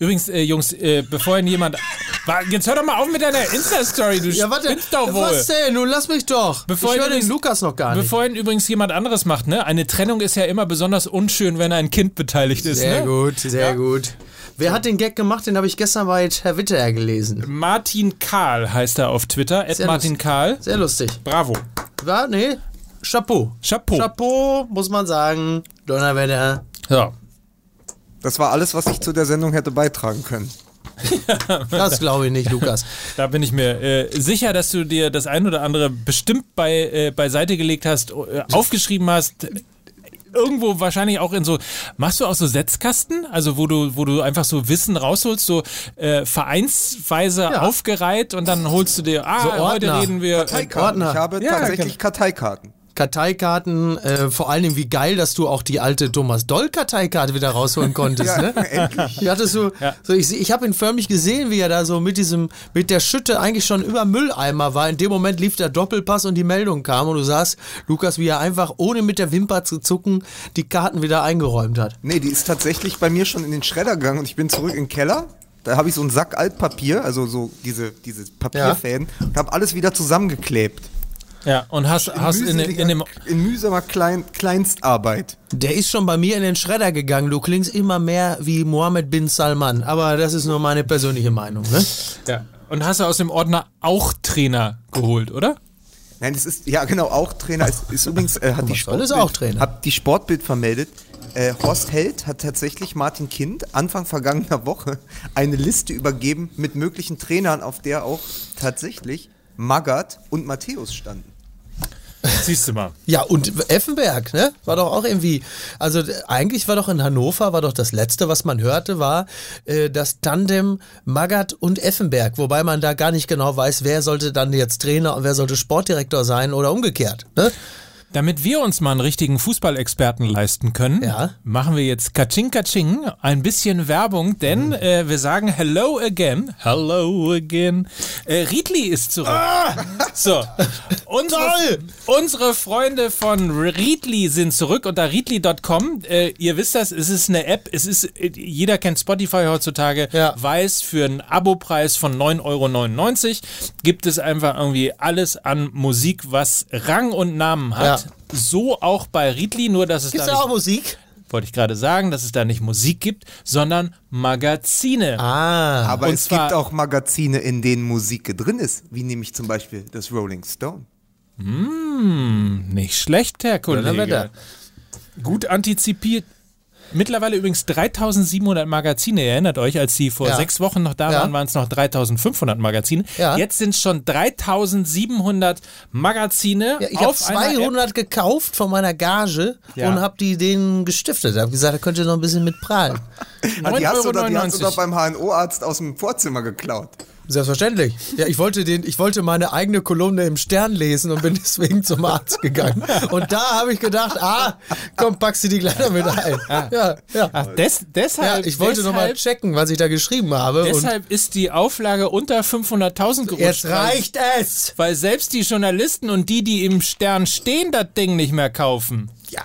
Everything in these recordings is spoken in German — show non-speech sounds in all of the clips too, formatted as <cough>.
Übrigens, äh, Jungs, äh, bevor ihn jemand. Jetzt hör doch mal auf mit deiner Insta-Story, du Ja, warte. doch wohl. Was denn? Nun lass mich doch. Bevor ich höre den Lukas noch gar nicht. Bevor ihn übrigens jemand anderes macht, ne? Eine Trennung ist ja immer besonders unschön, wenn ein Kind beteiligt ist, Sehr ne? gut, sehr gut. Wer hat den Gag gemacht? Den habe ich gestern bei Herr Witter gelesen. Martin Karl heißt er auf Twitter. Sehr Martin lustig. Karl. Sehr lustig. Bravo. War? Nee? Chapeau. Chapeau. Chapeau, muss man sagen. Donnerwetter. Ja. Das war alles, was ich zu der Sendung hätte beitragen können. <laughs> Das glaube ich nicht, Lukas. <laughs> Da bin ich mir äh, sicher, dass du dir das ein oder andere bestimmt bei, äh, beiseite gelegt hast, äh, aufgeschrieben hast. Irgendwo wahrscheinlich auch in so, machst du auch so Setzkasten? Also wo du, wo du einfach so Wissen rausholst, so äh, vereinsweise Ja. aufgereiht und dann holst du dir, ah, So heute reden wir. Äh, Karteikarten. Ich habe Ja, tatsächlich Karteikarten. Karteikarten, äh, vor allen Dingen wie geil, dass du auch die alte Thomas Doll Karteikarte wieder rausholen konntest, Ja, ne? <laughs> endlich. Die hattest du, Ja. so ich, ich habe ihn förmlich gesehen, wie er da so mit diesem, mit der Schütte eigentlich schon über Mülleimer war. In dem Moment lief der Doppelpass und die Meldung kam und du sahst, Lukas, wie er einfach ohne mit der Wimper zu zucken die Karten wieder eingeräumt hat. Nee, die ist tatsächlich bei mir schon in den Schredder gegangen und ich bin zurück in den Keller. Da habe ich so einen Sack Altpapier, also so diese, diese Papierfäden, und habe alles wieder zusammengeklebt. Ja, und hast, hast in, in, in dem. in mühsamer Klein, Kleinstarbeit. Der ist schon bei mir in den Schredder gegangen. Du klingst immer mehr wie Mohammed bin Salman. Aber das ist nur meine persönliche Meinung, ne? Ja. Und hast du aus dem Ordner auch Trainer geholt, oder? Nein, das ist, ja genau, auch Trainer. Es ist übrigens, äh, hat die Sportbild, auch Trainer? Hat die Sportbild vermeldet. Äh, Horst Held hat tatsächlich Martin Kind Anfang vergangener Woche eine Liste übergeben mit möglichen Trainern, auf der auch tatsächlich Magath und Matthäus standen. Siehst du mal. Ja, und Effenberg, ne? War doch auch irgendwie, also eigentlich war doch in Hannover, war doch das Letzte, was man hörte, war äh, das Tandem Magath und Effenberg, wobei man da gar nicht genau weiß, wer sollte dann jetzt Trainer und wer sollte Sportdirektor sein oder umgekehrt. Ne? Damit wir uns mal einen richtigen Fußballexperten leisten können, Ja. machen wir jetzt Kaching Kaching, ein bisschen Werbung, denn äh, wir sagen Hello again. Hello again. Äh, Riedli ist zurück. So. <laughs> Unsere, unsere Freunde von Riedli sind zurück unter riedli.com. Äh, ihr wisst das, es ist eine App, es ist, äh, jeder kennt Spotify heutzutage, Ja. weiß, für einen Abopreis von 9,99 Euro gibt es einfach irgendwie alles an Musik, was Rang und Namen hat. Ja. So auch bei Riedli, nur dass es Gibt's da da auch nicht, Musik? wollte ich gerade sagen, dass es da nicht Musik gibt, sondern Magazine. Ah. Aber Und es zwar- gibt auch Magazine, in denen Musik drin ist, wie nämlich zum Beispiel das Rolling Stone. Nicht schlecht, Herr Kollege. Gut antizipiert. Mittlerweile übrigens 3700 Magazine. Ihr erinnert euch, als die vor Ja. sechs Wochen noch da Ja. waren, waren es noch 3500 Magazine. Ja. Jetzt sind es schon 3700 Magazine Ja, ich habe auf einer App. 200 gekauft von meiner Gage Ja. und habe die denen gestiftet. Habe gesagt, da könnt ihr noch ein bisschen mit prahlen. <laughs> Ah, die, hast du doch, die hast 9,99 du doch beim HNO-Arzt aus dem Vorzimmer geklaut. Selbstverständlich. Ja, ich wollte den, ich wollte meine eigene Kolumne im Stern lesen und bin <laughs> deswegen zum Arzt gegangen. Und da habe ich gedacht, ah, komm, packst du die noch mit ein. Ja, ja. Ach, des, ja deshalb, ich wollte nochmal checken, was ich da geschrieben habe. Deshalb ist die Auflage unter 500.000 gerutscht. jetzt reicht es. Weil selbst die Journalisten und die, die im Stern stehen, das Ding nicht mehr kaufen. Ja,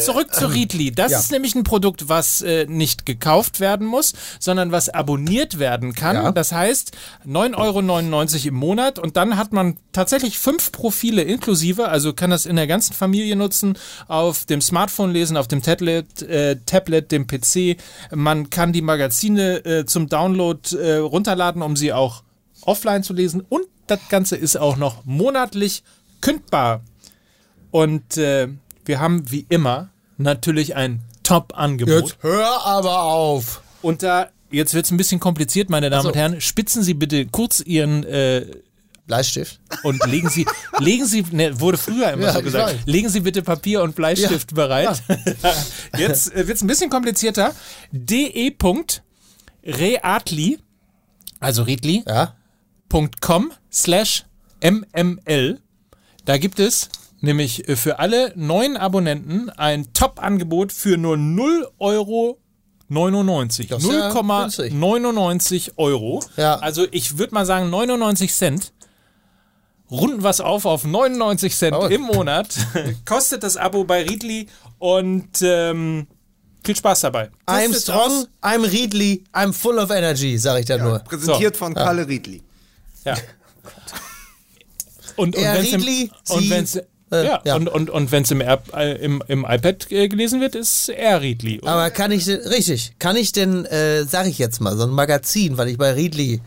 Zurück zu Riedli. Das Ja. ist nämlich ein Produkt, was äh, nicht gekauft werden muss, sondern was abonniert werden kann. Ja. Das heißt 9,99 Euro im Monat und dann hat man tatsächlich fünf Profile inklusive, also kann das in der ganzen Familie nutzen, auf dem Smartphone lesen, auf dem Tablet, äh, Tablet dem PC. Man kann die Magazine äh, zum Download äh, runterladen, um sie auch offline zu lesen und das Ganze ist auch noch monatlich kündbar. Und äh, wir haben wie immer natürlich ein Top-Angebot. jetzt hör aber auf. Und da, jetzt wird es ein bisschen kompliziert, meine Damen so. und Herren. Spitzen Sie bitte kurz Ihren äh, Bleistift. und legen Sie, <laughs> legen Sie, ne, wurde früher immer Ja, so gesagt, legen Sie bitte Papier und Bleistift Ja. bereit. <laughs> Jetzt äh, wird es ein bisschen komplizierter. de.reatli, also Riedli, Ja. com slash mml. Da gibt es nämlich äh, für alle neuen Abonnenten ein Top-Angebot für nur 0 Euro 99. Das ist ja günstig. 0,99 Euro. Ja. Also ich würde mal sagen 99 Cent. Runden was auf auf 99 Cent Oh. im Monat. <laughs> Kostet das Abo bei Riedli und ähm, Viel Spaß dabei. I'm strong, aus. I'm Riedli, I'm full of energy, sag ich da nur. Präsentiert So. von Kalle Riedli. Ja. <laughs> Und, und Er im, Riedli, und sie- wenn's, äh, ja, ja. und, und, und wenn es im, äh, im, im iPad äh, gelesen wird, ist er Riedli. oder? Aber kann ich, denn- richtig, kann ich denn, äh, sag ich jetzt mal, so ein Magazin, weil ich bei Riedli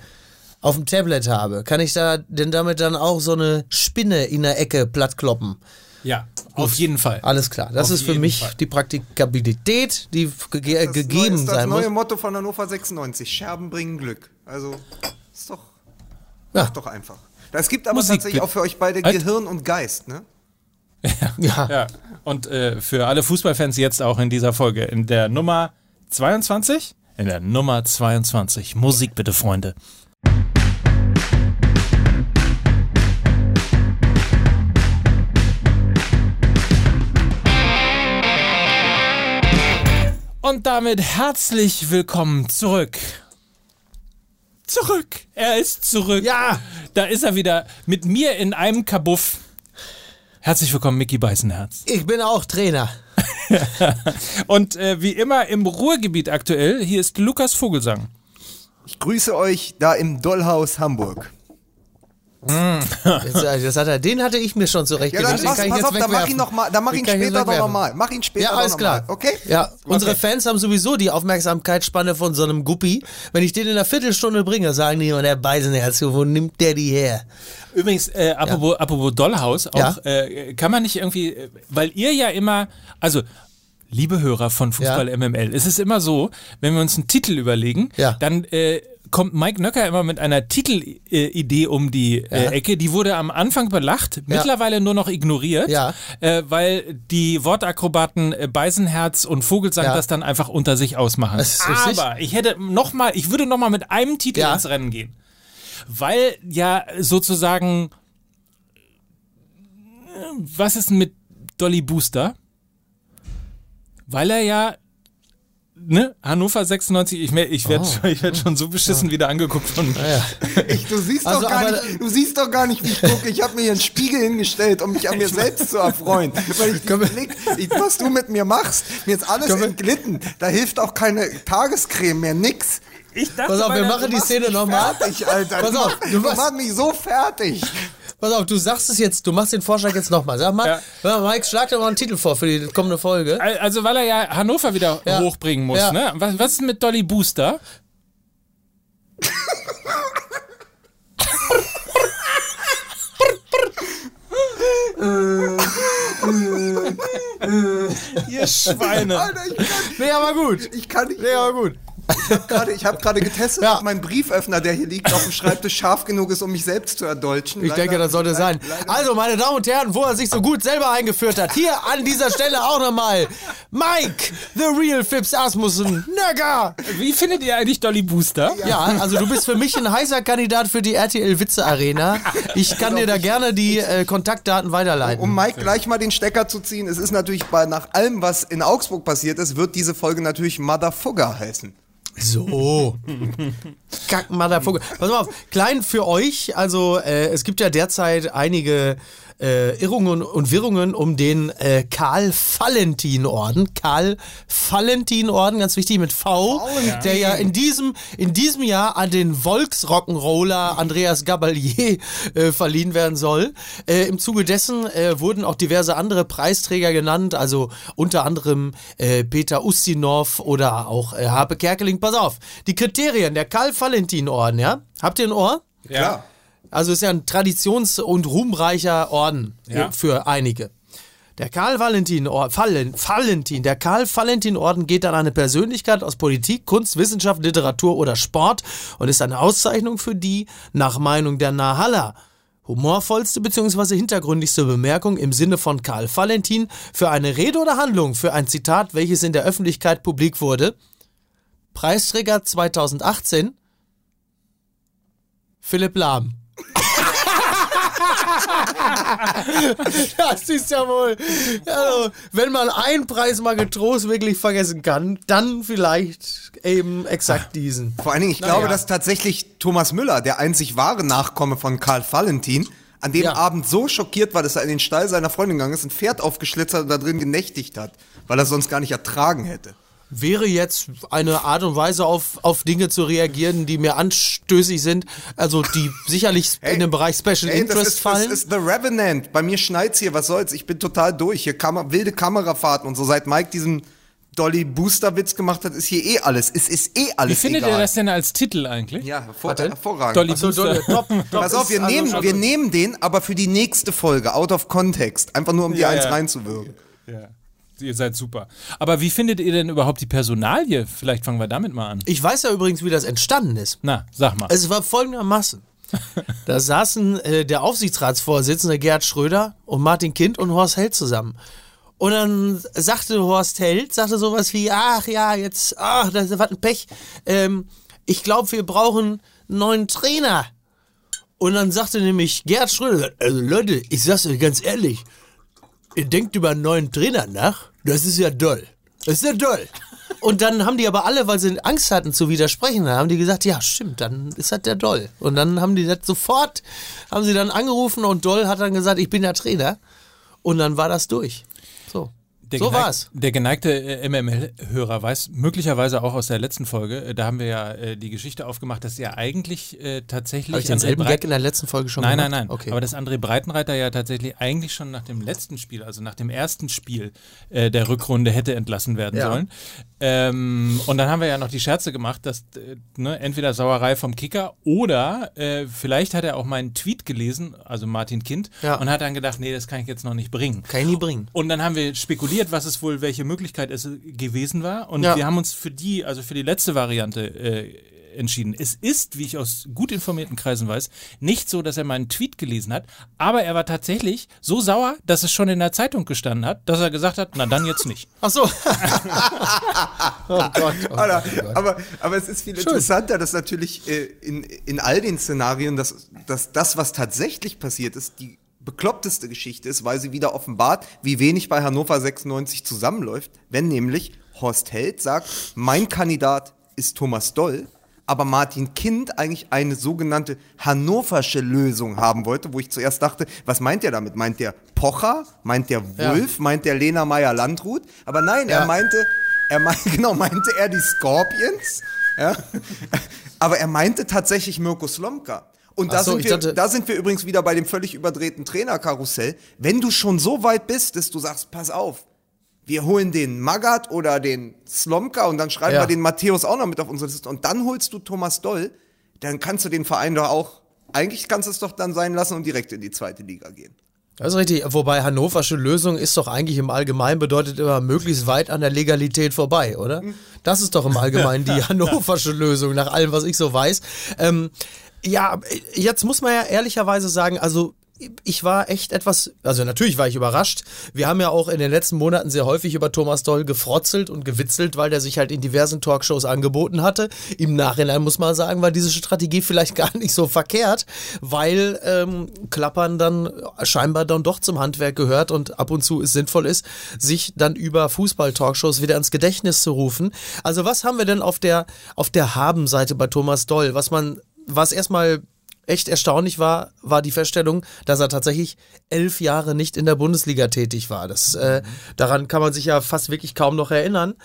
auf dem Tablet habe, kann ich da denn damit dann auch so eine Spinne in der Ecke plattkloppen? ja, auf jeden Fall. Alles klar. Das Auf ist für mich Fall. die Praktikabilität, die ge Das gegeben ist das sein muss. neue Motto von Hannover 96. Scherben bringen Glück. Also, ist doch, Ja. doch einfach. Es gibt aber Musik tatsächlich auch für euch beide Halt. Gehirn und Geist, ne? Ja. Ja, und äh, für alle Fußballfans jetzt auch in dieser Folge, in der Nummer 22? In der Nummer 22. Musik bitte, Freunde. Und damit herzlich willkommen zurück. Zurück. Er ist zurück. Ja. Da ist er wieder mit mir in einem Kabuff. Herzlich willkommen, Mickey Beißenherz. Ich bin auch Trainer. <laughs> Und äh, wie immer im Ruhrgebiet aktuell, hier ist Lukas Vogelsang. Ich grüße euch da im Dollhaus Hamburg. Jetzt, äh, das hat er, den hatte ich mir schon Ja, zurechtgelegt. dann den pass, pass auf, dann mach ihn noch mal, dann mach ihn später doch nochmal. Mach ihn später Ja, alles noch klar. mal, okay? Ja, unsere Fans haben sowieso die Aufmerksamkeitsspanne von so einem Guppi. Wenn ich den in einer Viertelstunde bringe, sagen die immer, der Beisenherz, wo nimmt der die her? Übrigens, äh, apropos, apropos Dollhaus, auch, Ja. äh, kann man nicht irgendwie, weil ihr ja immer, also liebe Hörer von Fußball MML, es ist immer so, wenn wir uns einen Titel überlegen, Ja. dann äh, kommt Mike Nöcker immer mit einer Titelidee um die äh, Ja. Ecke. Die wurde am Anfang belacht, mittlerweile nur noch ignoriert, Ja. äh, weil die Wortakrobaten äh, Beisenherz und Vogelsang das dann einfach unter sich ausmachen. Aber ich hätte noch mal, ich würde noch mal mit einem Titel ins Rennen gehen. Weil ja sozusagen was ist denn mit Dolly Booster? Weil er ja, ne, Hannover 96, ich, ich werde ich werd schon so beschissen wieder angeguckt von <laughs> Ich, du, siehst Also, doch gar nicht, du siehst doch gar nicht, wie ich gucke. Ich habe mir hier einen Spiegel hingestellt, um mich an mir selbst zu erfreuen. Weil ich, Blick, ich was du mit mir machst, mir ist alles entglitten. Da hilft auch keine Tagescreme mehr, nix. Ich dachte, Pass auf, wir machen die Szene nochmal. Fertig, Alter. Pass auf, du, machst mich so fertig. Pass auf, du sagst es jetzt, du machst den Vorschlag jetzt nochmal. Sag mal, Ja. Mike, schlag doch mal einen Titel vor für die kommende Folge. Also weil er ja Hannover wieder Ja. hochbringen muss, Ja. ne? Was, was ist mit Dolly Booster? <laughs> Ihr Schweine. Alter, ich kann, Nee, aber gut. ich kann nicht. Nee, aber gut. Gerade, ich habe gerade getestet, Ja. ob mein Brieföffner, der hier liegt, auf dem Schreibtisch scharf genug ist, um mich selbst zu erdolchen. Ich denke, das sollte sein. Also, meine Damen und Herren, wo er sich so gut selber eingeführt hat, hier an dieser Stelle auch nochmal Mike, the real Fips Asmussen, Nögger. Wie findet ihr eigentlich Dolly Booster? Ja, also du bist für mich ein heißer Kandidat für die RTL Witze Arena. Ich kann dir da gerne die äh, Kontaktdaten weiterleiten. Um Mike gleich mal den Stecker zu ziehen, es ist natürlich bei, nach allem, was in Augsburg passiert ist, wird diese Folge natürlich Motherfugger heißen. So. Kack Motherfucker. Pass mal auf, klein für euch. Also, äh, es gibt ja derzeit einige äh, Irrungen und Wirrungen um den äh, Karl-Valentin-Orden. Karl-Valentin-Orden, ganz wichtig mit V, der ja in diesem, in diesem Jahr an den Volksrock'n'Roller Andreas Gabalier äh, verliehen werden soll. Äh, Im Zuge dessen äh, wurden auch diverse andere Preisträger genannt, also unter anderem äh, Peter Ustinov oder auch äh, Harpe Kerkeling. Pass auf, die Kriterien der Karl-Valentin-Orden, ja? Habt ihr ein Ohr? Ja. Also ist ja ein traditions- und ruhmreicher Orden Ja. für einige. Der Karl Valentin, der Karl Valentin Orden geht an eine Persönlichkeit aus Politik, Kunst, Wissenschaft, Literatur oder Sport und ist eine Auszeichnung für die, nach Meinung der Nahalla, humorvollste bzw. hintergründigste Bemerkung im Sinne von Karl Valentin für eine Rede oder Handlung, für ein Zitat, welches in der Öffentlichkeit publik wurde. Preisträger 2018 Philipp Lahm. <laughs> das ist ja wohl. Also, wenn man einen Preis mal getrost wirklich vergessen kann, dann vielleicht eben exakt diesen. Vor allen Dingen, ich glaube, dass tatsächlich Thomas Müller, der einzig wahre Nachkomme von Karl Valentin, an dem Ja. Abend so schockiert war, dass er in den Stall seiner Freundin gegangen ist, ein Pferd aufgeschlitzert und da drin genächtigt hat, weil er sonst gar nicht ertragen hätte. Wäre jetzt eine Art und Weise auf, auf Dinge zu reagieren, die mir anstößig sind, also die <laughs> sicherlich in den Bereich Special Ey, Interest das ist, fallen. Das ist The Revenant. Bei mir schneit's hier, was soll's? Ich bin total durch. Hier Kamer wilde Kamerafahrten und so. Seit Mike diesen Dolly Booster Witz gemacht hat, ist hier eh alles. Es ist eh alles Wie findet egal. ihr das denn als Titel eigentlich? Ja, hervor hervorragend. Dolly so, Booster. top, top Pass auf, wir also nehmen, wir nehmen den, aber für die nächste Folge, out of context. Einfach nur, um die Ja, eins ja. reinzuwirken. Ja. Ihr seid super. Aber wie findet ihr denn überhaupt die Personalie? Vielleicht fangen wir damit mal an. Ich weiß ja übrigens, wie das entstanden ist. Na, sag mal. Es war folgendermaßen. <laughs> Da saßen äh, der Aufsichtsratsvorsitzende Gerd Schröder und Martin Kind und Horst Held zusammen. Und dann sagte Horst Held, sagte sowas wie, ach ja, jetzt, ach, das war ein Pech. Ähm, ich glaube, wir brauchen einen neuen Trainer. Und dann sagte nämlich Gerd Schröder, also Leute, ich sag's euch ganz ehrlich, ihr denkt über einen neuen Trainer nach? Das ist ja doll. Das ist ja doll. Und dann haben die aber alle, weil sie Angst hatten zu widersprechen, haben die gesagt, ja stimmt, dann ist das der Doll. Und dann haben die das sofort, haben sie dann angerufen und Doll hat dann gesagt, ich bin der Trainer. Und dann war das durch. So. Der so geneig- war's. Der geneigte äh, MML-Hörer weiß möglicherweise auch aus der letzten Folge, äh, da haben wir ja äh, die Geschichte aufgemacht, dass er eigentlich äh, tatsächlich. Habe ich denselben Breit- Gag in der letzten Folge schon Nein, gemacht? nein, nein. Okay. Aber dass André Breitenreiter ja tatsächlich eigentlich schon nach dem letzten Spiel, also nach dem ersten Spiel äh, der Rückrunde hätte entlassen werden Ja. sollen. Ähm, und dann haben wir ja noch die Scherze gemacht, dass äh, ne, entweder Sauerei vom Kicker oder vielleicht hat er auch meinen Tweet gelesen, also Martin Kind, Ja. und hat dann gedacht, nee, das kann ich jetzt noch nicht bringen. Kann ich nie bringen. Und dann haben wir spekuliert, was es wohl, welche Möglichkeit es gewesen war. Und Ja. wir haben uns für die, also für die letzte Variante äh, entschieden. Es ist, wie ich aus gut informierten Kreisen weiß, nicht so, dass er meinen Tweet gelesen hat, aber er war tatsächlich so sauer, dass es schon in der Zeitung gestanden hat, dass er gesagt hat, na dann jetzt nicht. <laughs> Ach so. <laughs> oh Gott. Oh Alter, Gott, oh aber, aber es ist viel interessanter, dass natürlich äh, in, in all den Szenarien, dass, dass das, was tatsächlich passiert ist, die bekloppteste Geschichte ist, weil sie wieder offenbart, wie wenig bei Hannover 96 zusammenläuft, wenn nämlich Horst Held sagt, mein Kandidat ist Thomas Doll, aber Martin Kind eigentlich eine sogenannte hannoversche Lösung haben wollte, wo ich zuerst dachte, was meint er damit? Meint der Pocher? Meint der Wolf? Meint der Lena Meyer-Landrut? Aber nein, er Ja. meinte, er meinte, <laughs> genau, meinte er die Scorpions, ja? aber er meinte tatsächlich Mirko Slomka. Und da, so, sind wir, da sind wir übrigens wieder bei dem völlig überdrehten Trainerkarussell. Wenn du schon so weit bist, dass du sagst, pass auf, wir holen den Magath oder den Slomka und dann schreiben Ja. wir den Matthäus auch noch mit auf unsere Liste und dann holst du Thomas Doll, dann kannst du den Verein doch auch, eigentlich kannst du es doch dann sein lassen und direkt in die zweite Liga gehen. Das ist richtig. Wobei hannoversche Lösung ist doch eigentlich im Allgemeinen bedeutet immer möglichst weit an der Legalität vorbei, oder? Das ist doch im Allgemeinen die <laughs> hannoversche Lösung, nach allem, was ich so weiß. Ähm, ja, jetzt muss man ja ehrlicherweise sagen, also ich war echt etwas, also natürlich war ich überrascht. Wir haben ja auch in den letzten Monaten sehr häufig über Thomas Doll gefrotzelt und gewitzelt, weil der sich halt in diversen Talkshows angeboten hatte. Im Nachhinein muss man sagen, war diese Strategie vielleicht <laughs> gar nicht so verkehrt, weil ähm, Klappern dann scheinbar dann doch zum Handwerk gehört und ab und zu es sinnvoll ist, sich dann über Fußball-Talkshows wieder ins Gedächtnis zu rufen. Also was haben wir denn auf der, auf der Habenseite bei Thomas Doll, was man, was erstmal echt erstaunlich war, war die Feststellung, dass er tatsächlich elf Jahre nicht in der Bundesliga tätig war. Das, äh, daran kann man sich ja fast wirklich kaum noch erinnern.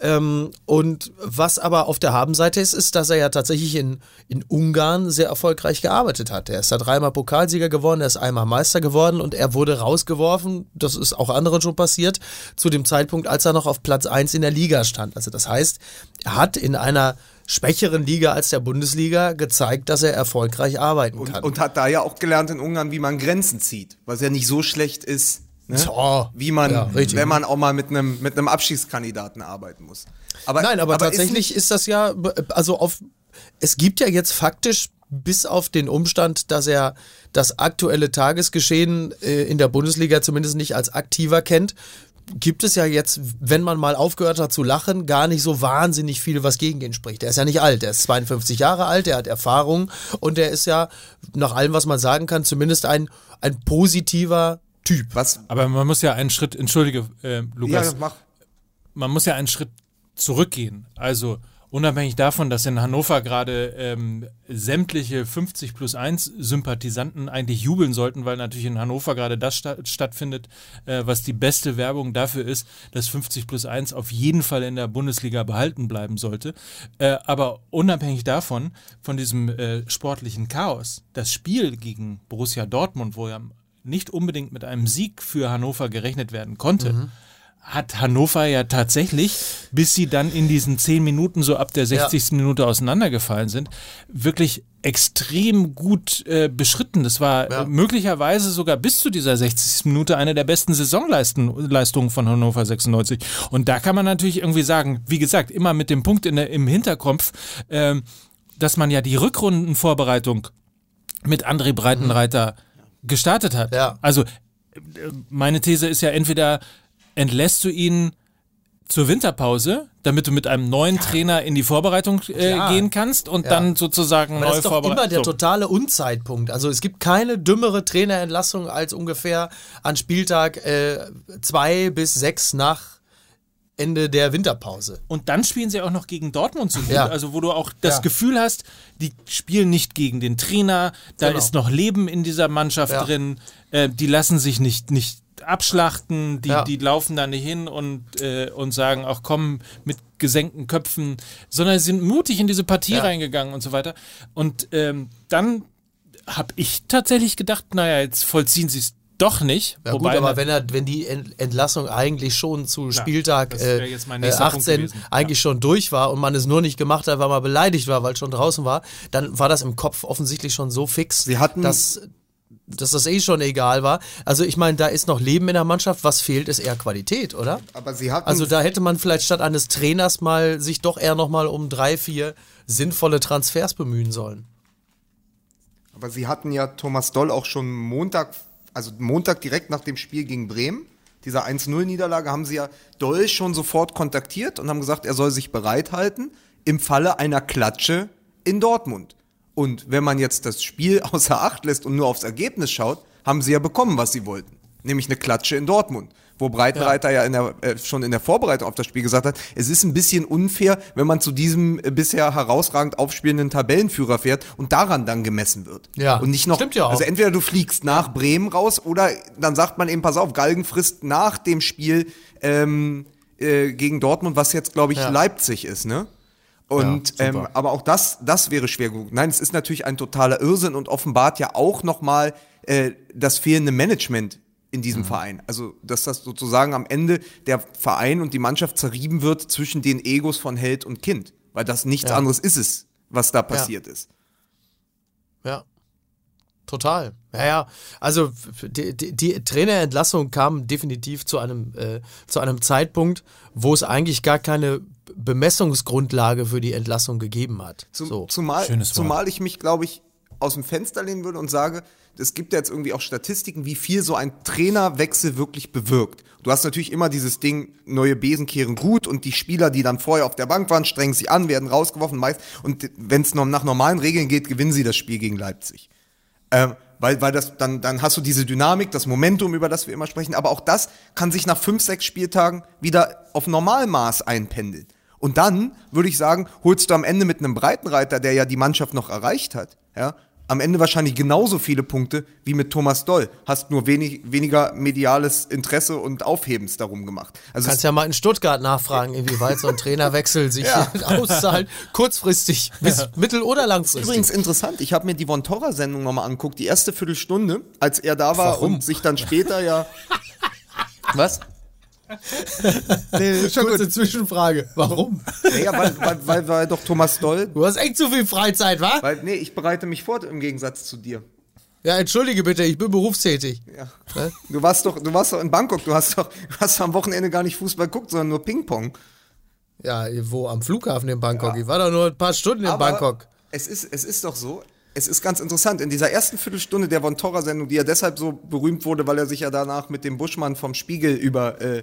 Ähm, und was aber auf der Habenseite ist, ist, dass er ja tatsächlich in, in Ungarn sehr erfolgreich gearbeitet hat. Er ist da dreimal Pokalsieger geworden, er ist einmal Meister geworden und er wurde rausgeworfen, das ist auch anderen schon passiert, zu dem Zeitpunkt, als er noch auf Platz 1 in der Liga stand. Also das heißt, er hat in einer schwächeren Liga als der Bundesliga gezeigt, dass er erfolgreich arbeiten Und, kann. und hat da ja auch gelernt in Ungarn, wie man Grenzen zieht, was ja nicht so schlecht ist, ne? So. wie man, Ja, wenn man auch mal mit einem mit einem Abschiedskandidaten arbeiten muss. Aber, Nein, aber, ist tatsächlich nicht- ist, das ja, also auf, es gibt ja jetzt faktisch bis auf den Umstand, dass er das aktuelle Tagesgeschehen äh, in der Bundesliga zumindest nicht als aktiver kennt, gibt es ja jetzt, wenn man mal aufgehört hat zu lachen, gar nicht so wahnsinnig viel, was gegen ihn spricht. Er ist ja nicht alt, er ist 52 Jahre alt, er hat Erfahrung und er ist ja, nach allem, was man sagen kann, zumindest ein, ein positiver Typ. was Aber man muss ja einen Schritt, entschuldige, äh, ja, Lukas, mach. man muss ja einen Schritt zurückgehen. Also unabhängig davon, dass in Hannover gerade ähm, sämtliche 50 plus 1 Sympathisanten eigentlich jubeln sollten, weil natürlich in Hannover gerade das sta stattfindet, äh, was die beste Werbung dafür ist, dass 50 plus 1 auf jeden Fall in der Bundesliga behalten bleiben sollte. Äh, aber unabhängig davon, von diesem äh, sportlichen Chaos, das Spiel gegen Borussia Dortmund, wo ja nicht unbedingt mit einem Sieg für Hannover gerechnet werden konnte, mhm hat Hannover ja tatsächlich, bis sie dann in diesen zehn Minuten so ab der 60. Ja. Minute auseinandergefallen sind, wirklich extrem gut äh, beschritten. Das war ja. möglicherweise sogar bis zu dieser 60. Minute eine der besten Saisonleistungen von Hannover 96. Und da kann man natürlich irgendwie sagen, wie gesagt, immer mit dem Punkt in der, im Hinterkopf, äh, dass man ja die Rückrundenvorbereitung mit André Breitenreiter mhm. gestartet hat. Ja. Also äh, meine These ist ja entweder entlässt du ihn zur Winterpause, damit du mit einem neuen ja. Trainer in die Vorbereitung äh, gehen kannst und ja. dann sozusagen Aber neu vorbereiten. Das ist doch immer der so. totale Unzeitpunkt. Also es gibt keine dümmere Trainerentlassung als ungefähr an Spieltag äh, zwei bis sechs nach Ende der Winterpause. Und dann spielen sie auch noch gegen Dortmund so gut. Ja. Also wo du auch das ja. Gefühl hast, die spielen nicht gegen den Trainer, da genau. ist noch Leben in dieser Mannschaft drin, äh, die lassen sich nicht, nicht abschlachten, die, ja. die laufen da nicht hin und, äh, und sagen, auch komm mit gesenkten Köpfen, sondern sie sind mutig in diese Partie ja. reingegangen und so weiter. Und ähm, dann habe ich tatsächlich gedacht, naja, jetzt vollziehen sie es doch nicht. Ja, Wobei gut, aber wenn, er, wenn die Entlassung eigentlich schon zu Spieltag äh, 18 eigentlich ja. schon durch war und man es nur nicht gemacht hat, weil man beleidigt war, weil es schon draußen war, dann war das im Kopf offensichtlich schon so fix, Sie hatten dass dass das eh schon egal war. Also ich meine, da ist noch Leben in der Mannschaft. Was fehlt, ist eher Qualität, oder? Aber sie hatten also da hätte man vielleicht statt eines Trainers mal sich doch eher noch mal um drei, vier sinnvolle Transfers bemühen sollen. Aber sie hatten ja Thomas Doll auch schon Montag, also Montag direkt nach dem Spiel gegen Bremen, dieser 1-0-Niederlage, haben sie ja Doll schon sofort kontaktiert und haben gesagt, er soll sich bereithalten im Falle einer Klatsche in Dortmund. Und wenn man jetzt das Spiel <laughs> außer Acht lässt und nur aufs Ergebnis schaut, haben sie ja bekommen, was sie wollten. Nämlich eine Klatsche in Dortmund. Wo Breitenreiter ja, ja in der, äh, schon in der Vorbereitung auf das Spiel gesagt hat, es ist ein bisschen unfair, wenn man zu diesem äh, bisher herausragend aufspielenden Tabellenführer fährt und daran dann gemessen wird. Ja, und nicht noch, stimmt ja auch. Also entweder du fliegst nach Bremen raus oder dann sagt man eben, pass auf, Galgen frisst nach dem Spiel ähm, äh, gegen Dortmund, was jetzt, glaube ich, ja. Leipzig ist, ne? Und ja, ähm, aber auch das, das wäre schwer genug. Nein, es ist natürlich ein totaler Irrsinn und offenbart ja auch nochmal äh, das fehlende Management in diesem mhm. Verein. Also, dass das sozusagen am Ende der Verein und die Mannschaft zerrieben wird zwischen den Egos von Held und Kind. Weil das nichts ja. anderes ist es, was da passiert ja. ist. Ja. Total. Ja, ja. Also die, die, die Trainerentlassung kam definitiv zu einem, äh, zu einem Zeitpunkt, wo es eigentlich gar keine Bemessungsgrundlage für die Entlassung gegeben hat. Zum, so. Zumal, zumal ich mich, glaube ich, aus dem Fenster lehnen würde und sage, es gibt ja jetzt irgendwie auch Statistiken, wie viel so ein Trainerwechsel wirklich bewirkt. Du hast natürlich immer dieses Ding, neue Besen kehren gut und die Spieler, die dann vorher auf der Bank waren, strengen sich an, werden rausgeworfen meist. Und wenn es nach normalen Regeln geht, gewinnen sie das Spiel gegen Leipzig. Ähm, weil, weil das, dann, dann hast du diese Dynamik, das Momentum, über das wir immer sprechen. Aber auch das kann sich nach fünf, sechs Spieltagen wieder auf Normalmaß einpendeln. Und dann würde ich sagen, holst du am Ende mit einem Breitenreiter, der ja die Mannschaft noch erreicht hat, ja, am Ende wahrscheinlich genauso viele Punkte wie mit Thomas Doll. Hast nur wenig, weniger mediales Interesse und Aufhebens darum gemacht. Also Kannst ja mal in Stuttgart nachfragen, inwieweit so ein Trainerwechsel sich ja. <laughs> auszahlt, kurzfristig bis ja. mittel- oder langfristig. Übrigens interessant, ich habe mir die Von Torra Sendung nochmal angeguckt, die erste Viertelstunde, als er da war Warum? und sich dann später ja... <laughs> Was? Nee, schon Kurze gut. Zwischenfrage. Warum? Naja, weil, weil, weil, weil doch Thomas Doll. Du hast echt zu viel Freizeit, wa? Weil, nee, ich bereite mich vor im Gegensatz zu dir. Ja, entschuldige bitte, ich bin berufstätig. Ja. Ne? Du warst doch, du warst doch in Bangkok, du hast doch, du hast am Wochenende gar nicht Fußball geguckt, sondern nur Ping-Pong. Ja, wo? Am Flughafen in Bangkok. Ja. Ich war doch nur ein paar Stunden in Aber Bangkok. Es ist, es ist doch so, es ist ganz interessant, in dieser ersten Viertelstunde der Von Torra-Sendung, die ja deshalb so berühmt wurde, weil er sich ja danach mit dem Buschmann vom Spiegel über äh,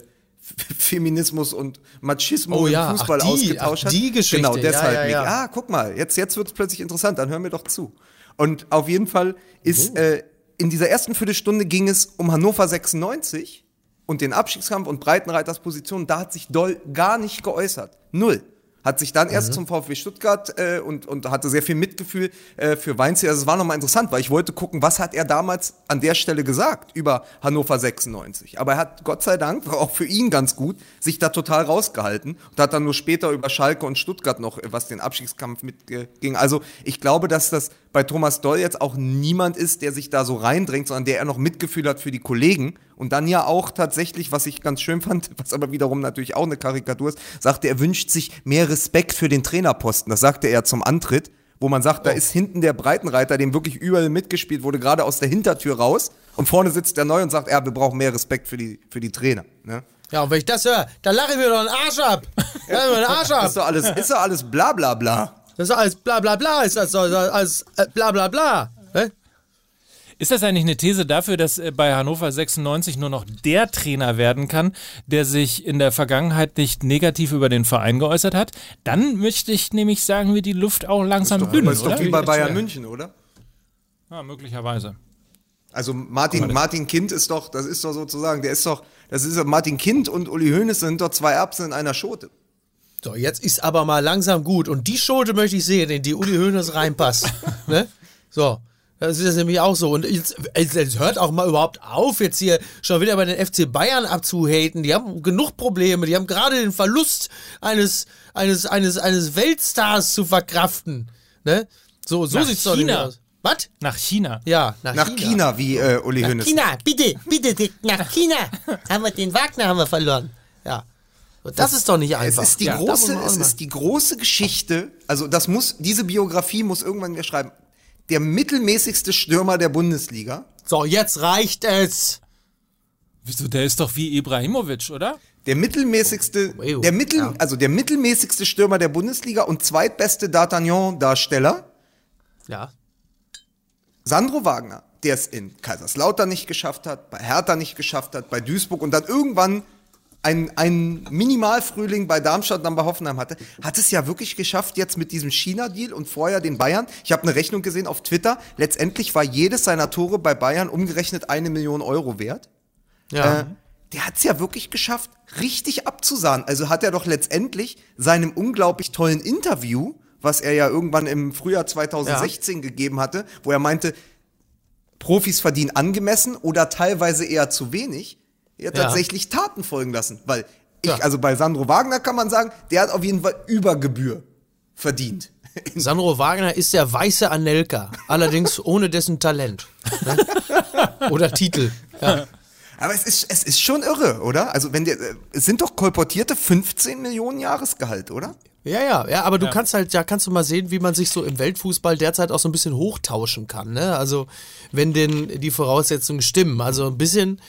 Feminismus und Machismo oh, ja. im Fußball ach, die, ausgetauscht ach, die Geschichte. Genau, deshalb. Ja, ja, ja. Ah, guck mal, jetzt, jetzt wird es plötzlich interessant, dann hör mir doch zu. Und auf jeden Fall ist, oh. äh, in dieser ersten Viertelstunde ging es um Hannover 96 und den Abstiegskampf und Breitenreiters Position. Da hat sich Doll gar nicht geäußert. Null. Hat sich dann Mhm. erst zum VfB Stuttgart äh, und, und hatte sehr viel Mitgefühl äh, für Weinziel. Also es war nochmal interessant, weil ich wollte gucken, was hat er damals an der Stelle gesagt über Hannover 96. Aber er hat, Gott sei Dank, <laughs> auch für ihn ganz gut, sich da total rausgehalten und hat dann nur später über Schalke und Stuttgart noch, äh, was den Abstiegskampf mitging. Also ich glaube, dass das bei Thomas Doll jetzt auch niemand ist, der sich da so reindrängt, sondern der er noch Mitgefühl hat für die Kollegen und dann ja auch tatsächlich, was ich ganz schön fand, <laughs> was aber wiederum natürlich auch eine Karikatur ist, sagte, er wünscht sich mehr Respekt für den Trainerposten. Das sagte er zum Antritt, wo man sagt, da ist hinten der Breitenreiter, dem wirklich überall mitgespielt wurde, gerade aus der Hintertür raus und vorne sitzt der Neu und sagt, ja, wir brauchen mehr Respekt für die, für die Trainer. Ne? Ja, und wenn ich das höre, dann lache ich mir doch einen Arsch ab. Ja, <laughs> einen Arsch ab. Ist doch alles, ist doch alles bla bla bla. Das ist alles bla bla bla, ist das doch alles äh, bla bla bla. Ne? Ist das eigentlich eine These dafür, dass äh, bei Hannover 96 nur noch der Trainer werden kann, der sich in der Vergangenheit nicht negativ über den Verein geäußert hat? Dann möchte ich nämlich sagen, wir die Luft auch langsam dünn, Aber ist oder? doch wie bei Bayern München, oder? Ja, möglicherweise. Also Martin, Martin Kind ist doch, das ist doch sozusagen, der ist doch, das ist doch Martin Kind und Uli Hoeneß sind doch zwei Erbsen in einer Schote. So, jetzt ist aber mal langsam gut. Und die Schote möchte ich sehen, in die Uli Hoeneß reinpasst. <laughs> ne? So. Das ist nämlich auch so. Und jetzt, jetzt, hört auch mal überhaupt auf, jetzt hier schon wieder bei den FC Bayern abzuhaten. Die haben genug Probleme. Die haben gerade den Verlust eines, eines, eines, eines Weltstars zu verkraften. Ne? So, so Nach sieht's doch nicht China. aus. Was? Nach China. Ja, nach, Nach China, wie äh, Uli Nach Hoeneß. China, bitte, bitte, nach China. <laughs> haben wir den Wagner haben wir verloren. Ja. Und das, ist doch nicht Es einfach. ist die ja, große, es ist die große Geschichte. Also das muss, diese Biografie muss irgendwann wer schreiben. Der mittelmäßigste Stürmer der Bundesliga. So, jetzt reicht es. Wieso? Der ist doch wie Ibrahimovic, oder? Der mittelmäßigste, Wow, der Mittel, ja. also der mittelmäßigste Stürmer der Bundesliga und zweitbeste D'Artagnan-Darsteller. Ja. Sandro Wagner, der es in Kaiserslautern nicht geschafft hat, bei Hertha nicht geschafft hat, bei Duisburg und dann irgendwann ein, ein Minimalfrühling bei Darmstadt und dann bei Hoffenheim hatte, hat es ja wirklich geschafft jetzt mit diesem China-Deal und vorher den Bayern. Ich habe eine Rechnung gesehen auf Twitter. Letztendlich war jedes seiner Tore bei Bayern umgerechnet eine Million Euro wert. Ja. Äh, der hat es ja wirklich geschafft, richtig abzusahnen. Also hat er doch letztendlich seinem unglaublich tollen Interview, was er ja irgendwann im Frühjahr 2016 gegeben hatte, wo er meinte, Profis verdienen angemessen oder teilweise eher zu wenig, ja tatsächlich Taten folgen lassen. Weil ich, Ja. also bei Sandro Wagner kann man sagen, der hat auf jeden Fall Übergebühr verdient. <laughs> Sandro Wagner ist der weiße Anelka, allerdings <laughs> ohne dessen Talent. Ne? Oder Titel. Ja. Aber es ist, es ist schon irre, oder? Also wenn der, äh, es sind doch kolportierte 15 Millionen Jahresgehalt, oder? Ja, ja, ja, aber du kannst halt, ja, kannst du mal sehen, wie man sich so im Weltfußball derzeit auch so ein bisschen hochtauschen kann, ne? Also, wenn denn die Voraussetzungen stimmen. Also ein bisschen,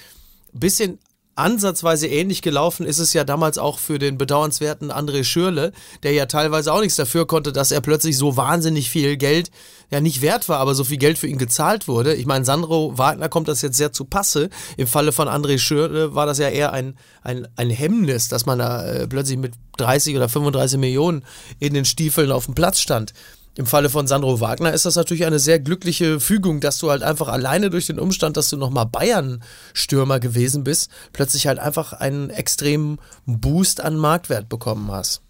bisschen ansatzweise ähnlich gelaufen ist es ja damals auch für den bedauernswerten André Schürle, der ja teilweise auch nichts dafür konnte, dass er plötzlich so wahnsinnig viel Geld, ja nicht wert war, aber so viel Geld für ihn gezahlt wurde. Ich meine, Sandro Wagner kommt das jetzt sehr zu Passe. Im Falle von André Schürle war das ja eher ein, ein, ein Hemmnis, dass man da äh, plötzlich mit 30 oder 35 Millionen in den Stiefeln auf dem Platz stand. Im Falle von Sandro Wagner ist das natürlich eine sehr glückliche Fügung, dass du halt einfach alleine durch den Umstand, dass du nochmal Bayern-Stürmer gewesen bist, plötzlich halt einfach einen extremen Boost an Marktwert bekommen hast.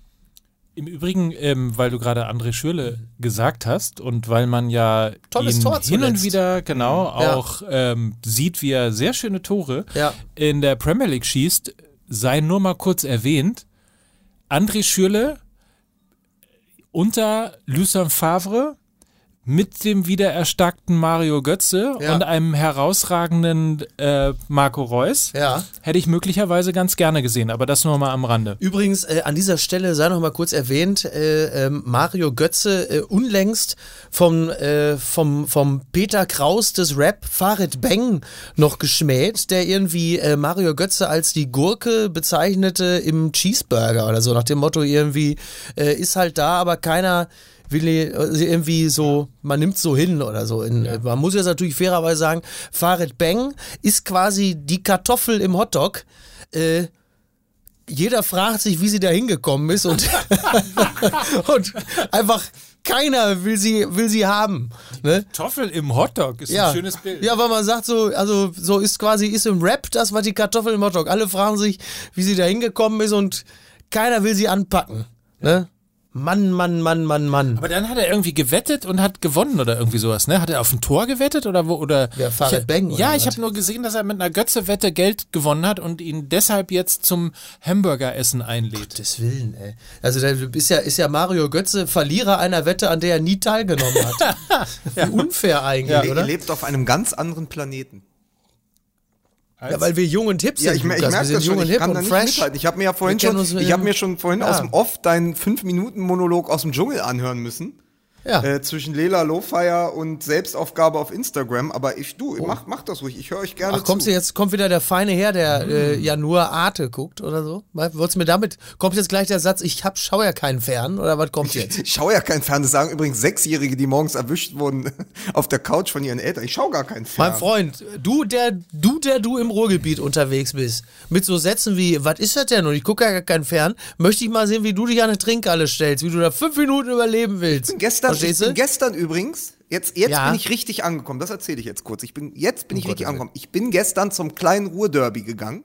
Im Übrigen, ähm, weil du gerade André Schürle gesagt hast und weil man ja Tolles ihn hin und wieder genau Ja. auch ähm, sieht, wie er sehr schöne Tore Ja. in der Premier League schießt, sei nur mal kurz erwähnt. André Schürle unter Lucien Favre mit dem wiedererstarkten Mario Götze Ja. und einem herausragenden äh, Marco Reus. Ja. Hätte ich möglicherweise ganz gerne gesehen, aber das nur mal am Rande. Übrigens, äh, an dieser Stelle sei noch mal kurz erwähnt, äh, ähm, Mario Götze äh, unlängst vom, äh, vom, vom Peter Kraus des Rap Farid Bang noch geschmäht, der irgendwie äh, Mario Götze als die Gurke bezeichnete im Cheeseburger oder so, nach dem Motto irgendwie, ist halt da, aber keiner will ihn, also irgendwie so, man nimmt so hin oder so. In, Man muss jetzt natürlich fairerweise sagen, Farid Bang ist quasi die Kartoffel im Hotdog. Äh, jeder fragt sich, wie sie da hingekommen ist und, <laughs> und einfach keiner will sie, will sie haben. Ne? Kartoffel im Hotdog ist Ja. ein schönes Bild. ja, weil man sagt so, also so ist quasi, ist im Rap das, was die Kartoffel im Hotdog. Alle fragen sich, wie sie da hingekommen ist und keiner will sie anpacken. Ne? Mann, Mann, Mann, Mann, Mann. Aber dann hat er irgendwie gewettet und hat gewonnen oder irgendwie sowas, ne? Hat er auf ein Tor gewettet oder wo? Oder Ja, Farid ich, Bang Ja, ich habe nur gesehen, dass er mit einer Götze-Wette Geld gewonnen hat und ihn deshalb jetzt zum Hamburgeressen einlädt. Gottes Willen, ey. Also da ist ja, ist ja Mario Götze Verlierer einer Wette, an der er nie teilgenommen hat. <laughs> Wie unfair eigentlich, Er, er oder? lebt auf einem ganz anderen Planeten. Ja, weil wir jung und hip sind. Ja, ich, mer- ich Lukas. merke das schon. Ich kann da nicht fresh. mithalten. Ich habe mir ja vorhin Wir schon, ich habe mir schon vorhin Ja. aus dem Off deinen 5-Minuten-Monolog aus dem Dschungel anhören müssen. Ja. Äh, zwischen Lela Lowfire und Selbstaufgabe auf Instagram. Aber ich, du, mach, mach das ruhig. Ich höre euch gerne Oh. Ach, kommst zu. du jetzt, kommt wieder der feine Herr, der äh, ja nur Arte guckt oder so? Wolltest du mir damit, kommt jetzt gleich der Satz, ich hab, schau ja keinen Fern oder was kommt jetzt? <laughs> Ich schaue ja kein Fernsehen. Das sagen übrigens Sechsjährige, die morgens erwischt wurden <laughs> auf der Couch von ihren Eltern. Ich schaue gar keinen Mein Fernsehen. Freund, du der, du, der du im Ruhrgebiet unterwegs bist, mit so Sätzen wie, was ist das denn? Und ich gucke ja gar keinen Fern, möchte ich mal sehen, wie du dich an eine Trinkhalle stellst, wie du da fünf Minuten überleben willst. Ich bin gestern, ich Verstehst bin gestern übrigens, jetzt, jetzt Ja. bin ich richtig angekommen. Das erzähle ich jetzt kurz. Ich bin, jetzt bin ich Um richtig angekommen. Ich bin gestern zum kleinen Ruhrderby gegangen.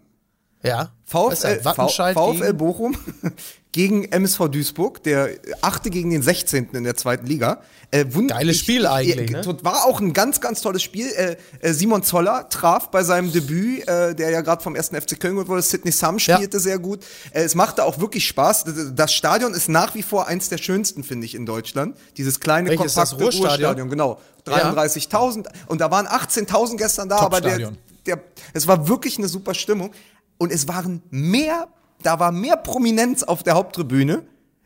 Ja. VfL, VfL Bochum <laughs> gegen MSV Duisburg, der achte gegen den 16. in der zweiten Liga. Äh, Geiles Spiel eigentlich, ne? War auch ein ganz, ganz tolles Spiel. Äh, äh, Simon Zoller traf bei seinem Debüt, äh, der ja gerade vom 1. FC Köln geholt wurde. Sidney Sam Ja. spielte sehr gut. Äh, es machte auch wirklich Spaß. Das Stadion ist nach wie vor eins der schönsten, finde ich, in Deutschland. Dieses kleine, Welches, kompakte Ruhrstadion? genau. 33.000. Und da waren 18.000 gestern da, aber der, der, es war wirklich eine super Stimmung. Und es waren mehr, da war mehr Prominenz auf der Haupttribüne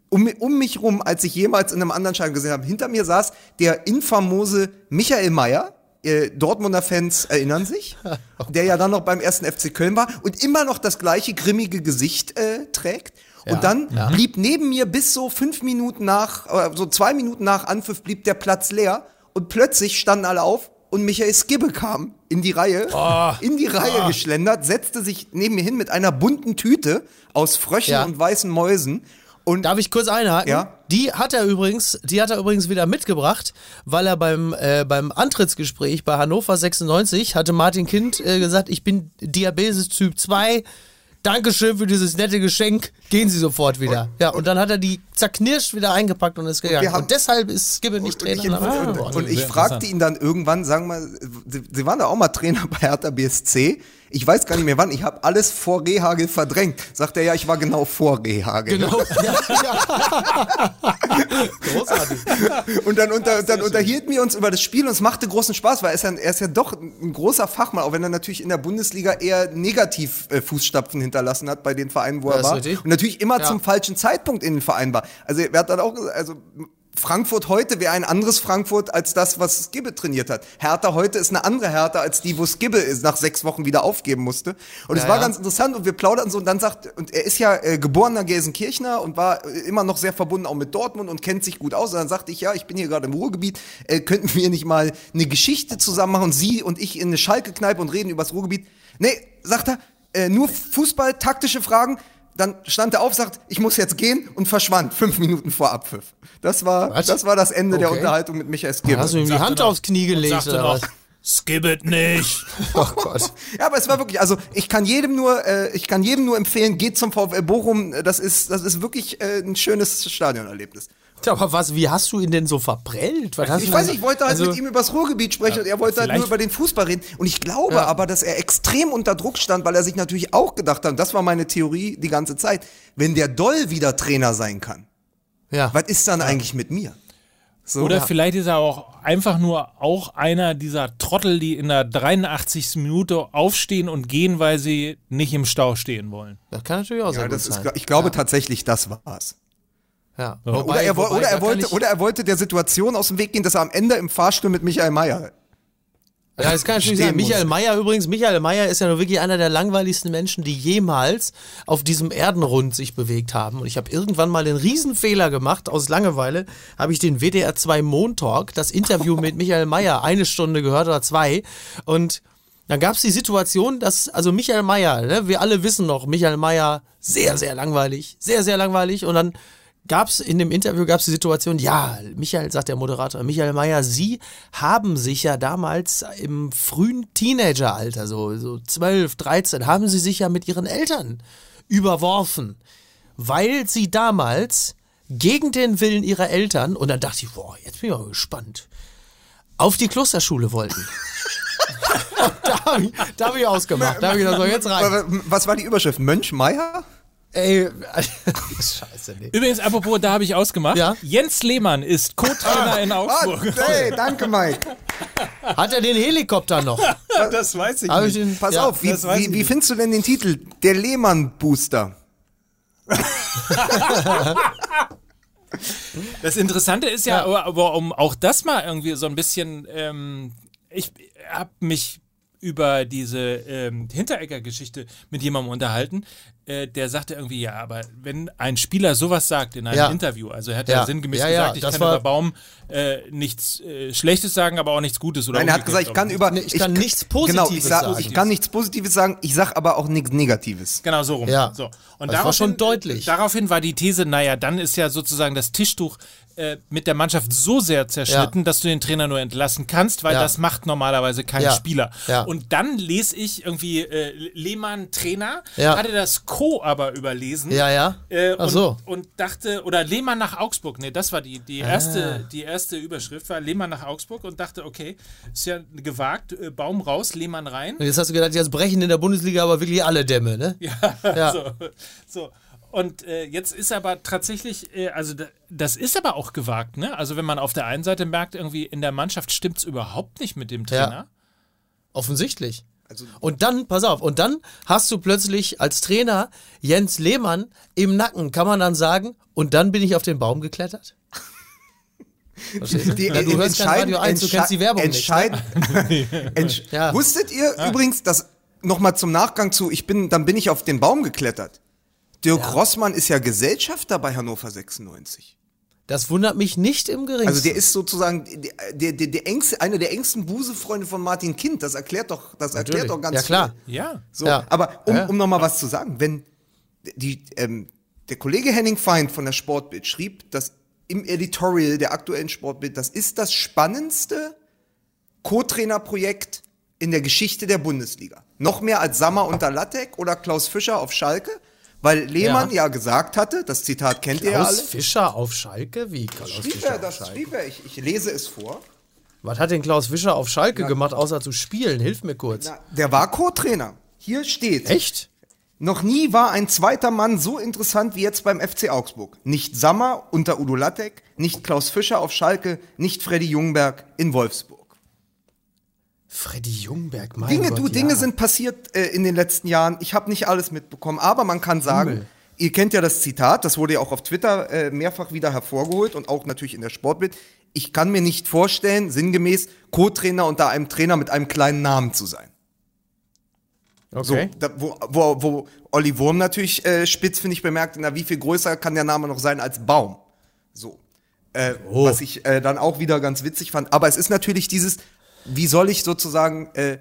um, um mich rum, als ich jemals in einem anderen Stadion gesehen habe. Hinter mir saß der infamose Michael Mayer. Äh, Dortmunder Fans erinnern sich, <laughs> der ja dann noch beim ersten FC Köln war und immer noch das gleiche grimmige Gesicht äh, trägt. Ja, Und dann blieb neben mir bis so fünf Minuten nach, äh, so zwei Minuten nach Anpfiff blieb der Platz leer und plötzlich standen alle auf und Michael Skibbe kam in die Reihe, Oh. in die Reihe geschlendert, setzte sich neben mir hin mit einer bunten Tüte aus Fröschen Ja. und weißen Mäusen. Und Darf ich kurz einhaken? Ja. Die hat er übrigens, die hat er übrigens wieder mitgebracht, weil er beim, äh, beim Antrittsgespräch bei Hannover 96 hatte Martin Kind äh, gesagt, ich bin Diabetes Typ 2. Dankeschön für dieses nette Geschenk. Gehen Sie sofort wieder. ja, und dann hat er die zerknirscht wieder eingepackt und ist gegangen. Und, haben- deshalb ist Skibbe nicht und ich, Trainer. nach und, und ich fragte ihn dann irgendwann, sagen wir mal, Sie, Sie waren da auch mal Trainer bei Hertha BSC. Ich weiß gar nicht mehr wann. Ich habe alles vor Rehagel verdrängt. Sagt er, ja, ich war genau vor Rehagel. Genau. ja, <laughs> ja. Großartig. Und dann, unter, dann unterhielten wir uns über das Spiel und es machte großen Spaß, weil er ist ja, er ist ja doch ein großer Fachmann, auch wenn er natürlich in der Bundesliga eher negativ äh, Fußstapfen hinterlassen hat bei den Vereinen, wo er Ja, ist war. Und natürlich immer Ja. zum falschen Zeitpunkt in den Verein war. Also er hat dann auch gesagt, also Frankfurt heute wäre ein anderes Frankfurt als das, was Skibbe trainiert hat. Hertha heute ist eine andere Hertha als die, wo Skibbe ist, nach sechs Wochen wieder aufgeben musste. Und es Ja, war ja. ganz interessant und wir plauderten so und dann sagt, und er ist ja äh, geborener Gelsenkirchner und war äh, immer noch sehr verbunden auch mit Dortmund und kennt sich gut aus. Und dann sagte ich, ja, ich bin hier gerade im Ruhrgebiet, äh, könnten wir nicht mal eine Geschichte zusammen machen, Sie und ich in eine Schalke-Kneipe und reden über das Ruhrgebiet. Nee, sagt er, äh, nur Fußball, taktische Fragen. Dann stand er auf, sagt, ich muss jetzt gehen und verschwand fünf Minuten vor Abpfiff. Das war, Was? das war das Ende der Okay. Unterhaltung mit Michael Skibbe. Hast du ihm die Hand noch- aufs Knie gelegt Sagte oder was? Skibbet nicht. <laughs> Oh Gott. Ja, aber es war wirklich, also ich kann jedem nur, äh, ich kann jedem nur empfehlen, geht zum VfL Bochum. Das ist, das ist wirklich äh, ein schönes Stadionerlebnis. Tja, aber was, wie hast du ihn denn so verprellt? Was hast Ich du weiß nicht, ich wollte halt also, mit ihm über das Ruhrgebiet sprechen und er wollte halt nur über den Fußball reden. Und ich glaube Ja. aber, dass er extrem unter Druck stand, weil er sich natürlich auch gedacht hat, und das war meine Theorie die ganze Zeit, wenn der Doll wieder Trainer sein kann, Ja. was ist dann eigentlich mit mir? So, Oder ja. vielleicht ist er auch einfach nur auch einer dieser Trottel, die in der 83. Minute aufstehen und gehen, weil sie nicht im Stau stehen wollen. Das kann natürlich auch ja, sein. ich glaube tatsächlich, das war's. Ja. Oder, Wobei- er, wo- wobei, oder, er wollte, ich- oder er wollte der Situation aus dem Weg gehen, dass er am Ende im Fahrstuhl mit Michael Mayer Ja, das kann natürlich stehen sein. Michael. Mayer übrigens, Michael Mayer ist ja nur wirklich einer der langweiligsten Menschen, die jemals auf diesem Erdenrund sich bewegt haben. Und ich habe irgendwann mal den Riesenfehler gemacht. Aus Langeweile habe ich den WDR 2 Montalk, das Interview <laughs> mit Michael Mayer, eine Stunde gehört oder zwei. Und dann gab es die Situation, dass, also Michael Mayer, ne, wir alle wissen noch, Michael Mayer, sehr, sehr langweilig, sehr, sehr langweilig. Und dann gab es in dem Interview gab's die Situation, ja, Michael, sagt der Moderator, Michael Mayer, Sie haben sich ja damals im frühen Teenageralter, so, so 12, 13, haben Sie sich ja mit Ihren Eltern überworfen, weil Sie damals gegen den Willen ihrer Eltern, und dann dachte ich, boah, jetzt bin ich mal gespannt, auf die Klosterschule wollten. <laughs> Da habe ich, da hab ich ausgemacht. Da habe ich gedacht, so, jetzt rein. Was war die Überschrift? Mönch Meier? Ey, <laughs> scheiße, nee. Übrigens, apropos, da habe ich ausgemacht. Ja? Jens Lehmann ist Co-Trainer in Augsburg. Ah, hey, danke, Mike. <laughs> Hat er den Helikopter noch? <laughs> das weiß ich Hab ich den, Pass ja, auf, wie, wie, wie nicht. findest du denn den Titel? Der Lehmann-Booster. Das Interessante ist ja, aber, aber um auch das mal irgendwie so ein bisschen, ähm, ich habe mich über diese ähm, Hinteregger-Geschichte mit jemandem unterhalten, äh, der sagte irgendwie, ja, aber wenn ein Spieler sowas sagt in einem Ja. Interview, also er hat ja, Ja. sinngemäß Ja, ja, gesagt, ich kann über Baum äh, nichts äh, Schlechtes sagen, aber auch nichts Gutes. Oder Nein, er hat gesagt, ich kann über. Nee, ich kann nichts Positives genau, ich sag, sagen. Ich kann nichts Positives sagen, ich sag aber auch nichts Negatives. Genau so rum. Ja. So. Und Das war schon deutlich. Daraufhin war die These, naja, dann ist ja sozusagen das Tischtuch äh, mit der Mannschaft so sehr zerschnitten, Ja. dass du den Trainer nur entlassen kannst, weil Ja. das macht normalerweise kein Ja. Spieler. Und dann lese ich irgendwie äh, Lehmann Trainer, hatte das Co. aber überlesen. Ja, ja. Äh, Ach und, so. und dachte, oder Lehmann nach Augsburg, nee, das war die, die, Ah. erste, die erste Überschrift, war Lehmann nach Augsburg und dachte, okay, ist ja gewagt, äh, Baum raus, Lehmann rein. Und jetzt hast du gedacht, jetzt brechen in der Bundesliga aber wirklich alle Dämme, ne? Ja, <laughs> Ja. So, so. Und äh, jetzt ist aber tatsächlich, äh, also da, das ist aber auch gewagt, ne? Also wenn man auf der einen Seite merkt, irgendwie in der Mannschaft stimmt es überhaupt nicht mit dem Trainer. Offensichtlich. Also- und dann, pass auf, und dann hast du plötzlich als Trainer Jens Lehmann im Nacken, kann man dann sagen, und dann bin ich auf den Baum geklettert? <laughs> Die- Ja, du hörst kein Radio 1, du kennst die Werbung nicht. Ne? <laughs> Entsch Ja. Wusstet ihr übrigens, dass nochmal zum Nachgang zu, ich bin, dann bin ich auf den Baum geklettert. Dirk Rossmann ist ja Gesellschafter bei Hannover 96. Das wundert mich nicht im geringsten. Also der ist sozusagen der, der, der, der engste, einer der engsten Busefreunde von Martin Kind. Das erklärt doch, das erklärt doch ganz Ja, klar. viel. Ja. So, Ja. aber um, Ja. um nochmal was zu sagen, wenn die, ähm, der Kollege Henning Feind von der Sportbild schrieb, dass im Editorial der aktuellen Sportbild, das ist das spannendste Co-Trainer-Projekt in der Geschichte der Bundesliga. Noch mehr als Sammer unter Lattek oder Klaus Fischer auf Schalke, weil Lehmann ja, gesagt hatte, das Zitat kennt ihr ja Klaus alle. Fischer auf Schalke? Wie Klaus Schrieb Fischer er, auf das Schalke? schrieb er, ich, ich lese es vor. Was hat denn Klaus Fischer auf Schalke gemacht, außer zu spielen? Hilf mir kurz. Na, der war Co-Trainer. Hier steht. Echt? Noch nie war ein zweiter Mann so interessant wie jetzt beim FC Augsburg. Nicht Sammer unter Udo Lattek, nicht Klaus Fischer auf Schalke, nicht Freddy Jungberg in Wolfsburg. Freddy Jungberg, mein Dinge, Gott, du, ja. Dinge sind passiert äh, in den letzten Jahren. Ich habe nicht alles mitbekommen, aber man kann sagen, Himmel. ihr kennt ja das Zitat, das wurde ja auch auf Twitter äh, mehrfach wieder hervorgeholt und auch natürlich in der Sportbild. Ich kann mir nicht vorstellen, sinngemäß Co-Trainer unter einem Trainer mit einem kleinen Namen zu sein. Okay. So, da, wo, wo, wo Olli Wurm natürlich äh, spitzfindig bemerkt, na, wie viel größer kann der Name noch sein als Baum? So. Äh, Oh. Was ich äh, dann auch wieder ganz witzig fand. Aber es ist natürlich dieses, wie soll ich sozusagen, äh,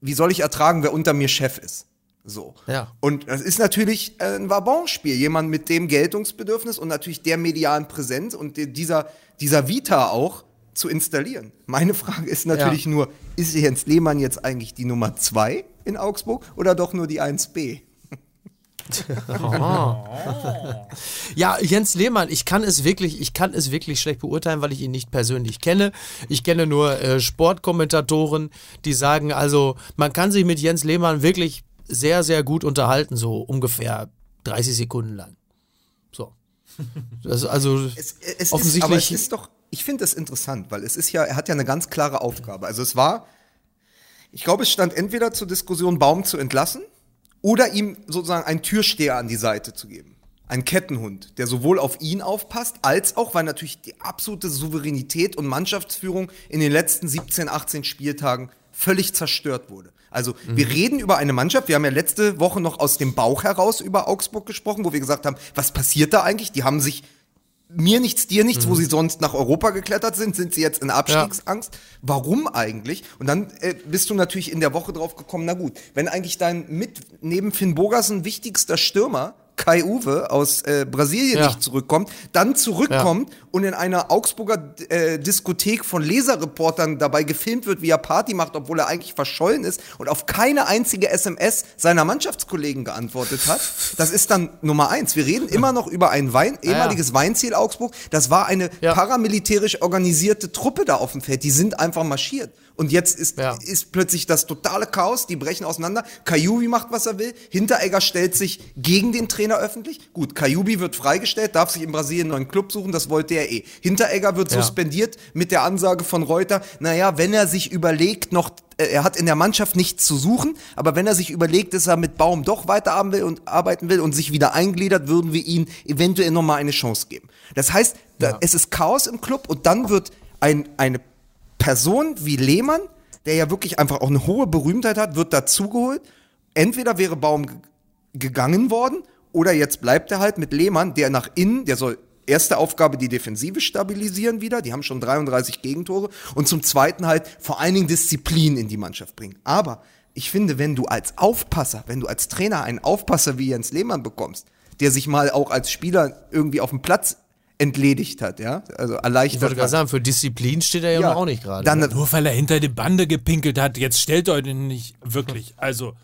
wie soll ich ertragen, wer unter mir Chef ist? So. Ja. Und das ist natürlich äh, ein Wabonspiel. Jemand mit dem Geltungsbedürfnis und natürlich der medialen Präsenz und die- dieser, dieser Vita auch zu installieren. Meine Frage ist natürlich Ja. nur, ist Jens Lehmann jetzt eigentlich die Nummer zwei in Augsburg oder doch nur die 1b? Ja, Jens Lehmann, ich kann es wirklich, ich kann es wirklich schlecht beurteilen, weil ich ihn nicht persönlich kenne. Ich kenne nur äh, Sportkommentatoren, die sagen, also man kann sich mit Jens Lehmann wirklich sehr, sehr gut unterhalten, so ungefähr 30 Sekunden lang. So. Also <laughs> Es, es ist, offensichtlich. aber es ist doch, ich finde das interessant, weil es ist ja, er hat ja eine ganz klare Aufgabe. Also es war, ich glaube, es stand entweder zur Diskussion, Baum zu entlassen oder ihm sozusagen einen Türsteher an die Seite zu geben. Ein Kettenhund, der sowohl auf ihn aufpasst, als auch, weil natürlich die absolute Souveränität und Mannschaftsführung in den letzten 17, 18 Spieltagen völlig zerstört wurde. Also wir reden über eine Mannschaft, wir haben ja letzte Woche noch aus dem Bauch heraus über Augsburg gesprochen, wo wir gesagt haben, was passiert da eigentlich? Die haben sich mir nichts, dir nichts, wo sie sonst nach Europa geklettert sind, sind sie jetzt in Abstiegsangst. Warum eigentlich? Und dann äh, bist du natürlich in der Woche drauf gekommen, na gut, wenn eigentlich dein mit neben Finn Bogersen wichtigster Stürmer Kai Uwe aus äh, Brasilien Ja. nicht zurückkommt, dann zurückkommt und in einer Augsburger äh, Diskothek von Leserreportern dabei gefilmt wird, wie er Party macht, obwohl er eigentlich verschollen ist und auf keine einzige SMS seiner Mannschaftskollegen geantwortet hat. Das ist dann Nummer eins. Wir reden immer noch über ein Wein, ehemaliges Weinziel Augsburg. Das war eine Ja. paramilitärisch organisierte Truppe da auf dem Feld. Die sind einfach marschiert. Und jetzt ist, Ja. ist plötzlich das totale Chaos, die brechen auseinander. Kajubi macht, was er will. Hinteregger stellt sich gegen den Trainer öffentlich. Gut, Kajubi wird freigestellt, darf sich in Brasilien einen neuen Club suchen, das wollte er eh. Hinteregger wird Ja. suspendiert mit der Ansage von Reuter, naja, wenn er sich überlegt, noch, äh, er hat in der Mannschaft nichts zu suchen, aber wenn er sich überlegt, dass er mit Baum doch weiterarbeiten will und arbeiten will und sich wieder eingliedert, würden wir ihm eventuell nochmal eine Chance geben. Das heißt, da, es ist Chaos im Club und dann wird ein, eine Person wie Lehmann, der ja wirklich einfach auch eine hohe Berühmtheit hat, wird dazugeholt. Entweder wäre Baum ge- gegangen worden oder jetzt bleibt er halt mit Lehmann, der nach innen, der soll erste Aufgabe die Defensive stabilisieren wieder, die haben schon 33 Gegentore und zum zweiten halt vor allen Dingen Disziplin in die Mannschaft bringen. Aber ich finde, wenn du als Aufpasser, wenn du als Trainer einen Aufpasser wie Jens Lehmann bekommst, der sich mal auch als Spieler irgendwie auf dem Platz entledigt hat, ja, also erleichtert Ich wollte gerade sagen, für Disziplin steht er ja, Ja, noch auch nicht gerade. Dann, ne? Nur weil er hinter die Bande gepinkelt hat, jetzt stellt euch den nicht wirklich. Also,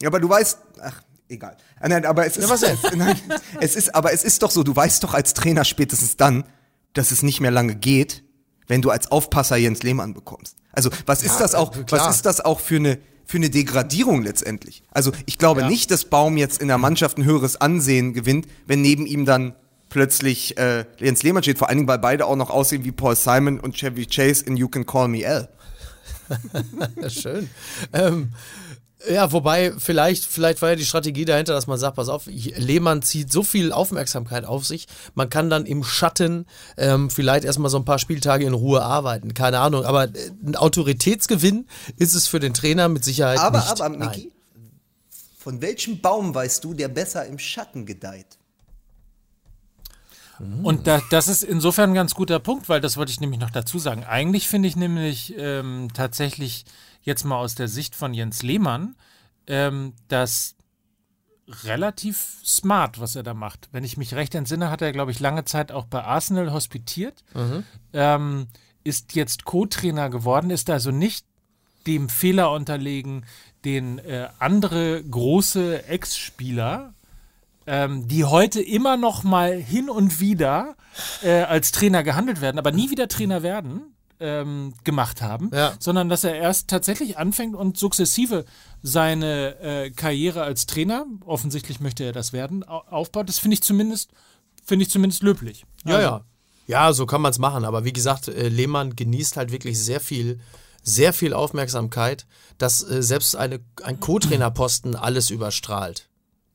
Ja, aber du weißt, ach, egal. Ah, Nein, aber es ist, was denn? <laughs> Nein, es ist, aber es ist doch so, du weißt doch als Trainer spätestens dann, dass es nicht mehr lange geht, wenn du als Aufpasser Jens Lehmann bekommst. Also, was ist das auch, klar. was ist das auch für eine, für eine Degradierung letztendlich? Also, ich glaube nicht, dass Baum jetzt in der Mannschaft ein höheres Ansehen gewinnt, wenn neben ihm dann plötzlich äh, Jens Lehmann steht, vor allen Dingen, weil beide auch noch aussehen wie Paul Simon und Chevy Chase in You Can Call Me L. Ja, <laughs> schön. Ähm, ja, wobei, vielleicht, vielleicht war ja die Strategie dahinter, dass man sagt, pass auf, Lehmann zieht so viel Aufmerksamkeit auf sich, man kann dann im Schatten ähm, vielleicht erstmal so ein paar Spieltage in Ruhe arbeiten. Keine Ahnung, aber äh, ein Autoritätsgewinn ist es für den Trainer mit Sicherheit Aber, nicht. aber, Nein. Miki, von welchem Baum weißt du, der besser im Schatten gedeiht? Und da, das ist insofern ein ganz guter Punkt, weil das wollte ich nämlich noch dazu sagen. Eigentlich finde ich nämlich ähm, tatsächlich jetzt mal aus der Sicht von Jens Lehmann ähm, das relativ smart, was er da macht. Wenn ich mich recht entsinne, hat er, glaube ich, lange Zeit auch bei Arsenal hospitiert. Ähm, ist jetzt Co-Trainer geworden, ist also nicht dem Fehler unterlegen, den äh, andere große Ex-Spieler ähm, die heute immer noch mal hin und wieder äh, als Trainer gehandelt werden, aber nie wieder Trainer werden, ähm, gemacht haben, Ja. sondern dass er erst tatsächlich anfängt und sukzessive seine äh, Karriere als Trainer, offensichtlich möchte er das werden, au aufbaut. Das finde ich zumindest, finde ich zumindest löblich. Ja, Also, ja. Ja, so kann man es machen. Aber wie gesagt, äh, Lehmann genießt halt wirklich sehr viel, sehr viel Aufmerksamkeit, dass äh, selbst eine, ein Co-Trainerposten alles überstrahlt.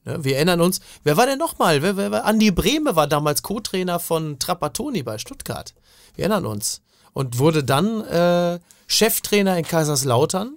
Ne? Wir erinnern uns, wer war denn nochmal? Wer, wer, Andi Brehme war damals Co-Trainer von Trapattoni bei Stuttgart. Wir erinnern uns. Und wurde dann äh, Cheftrainer in Kaiserslautern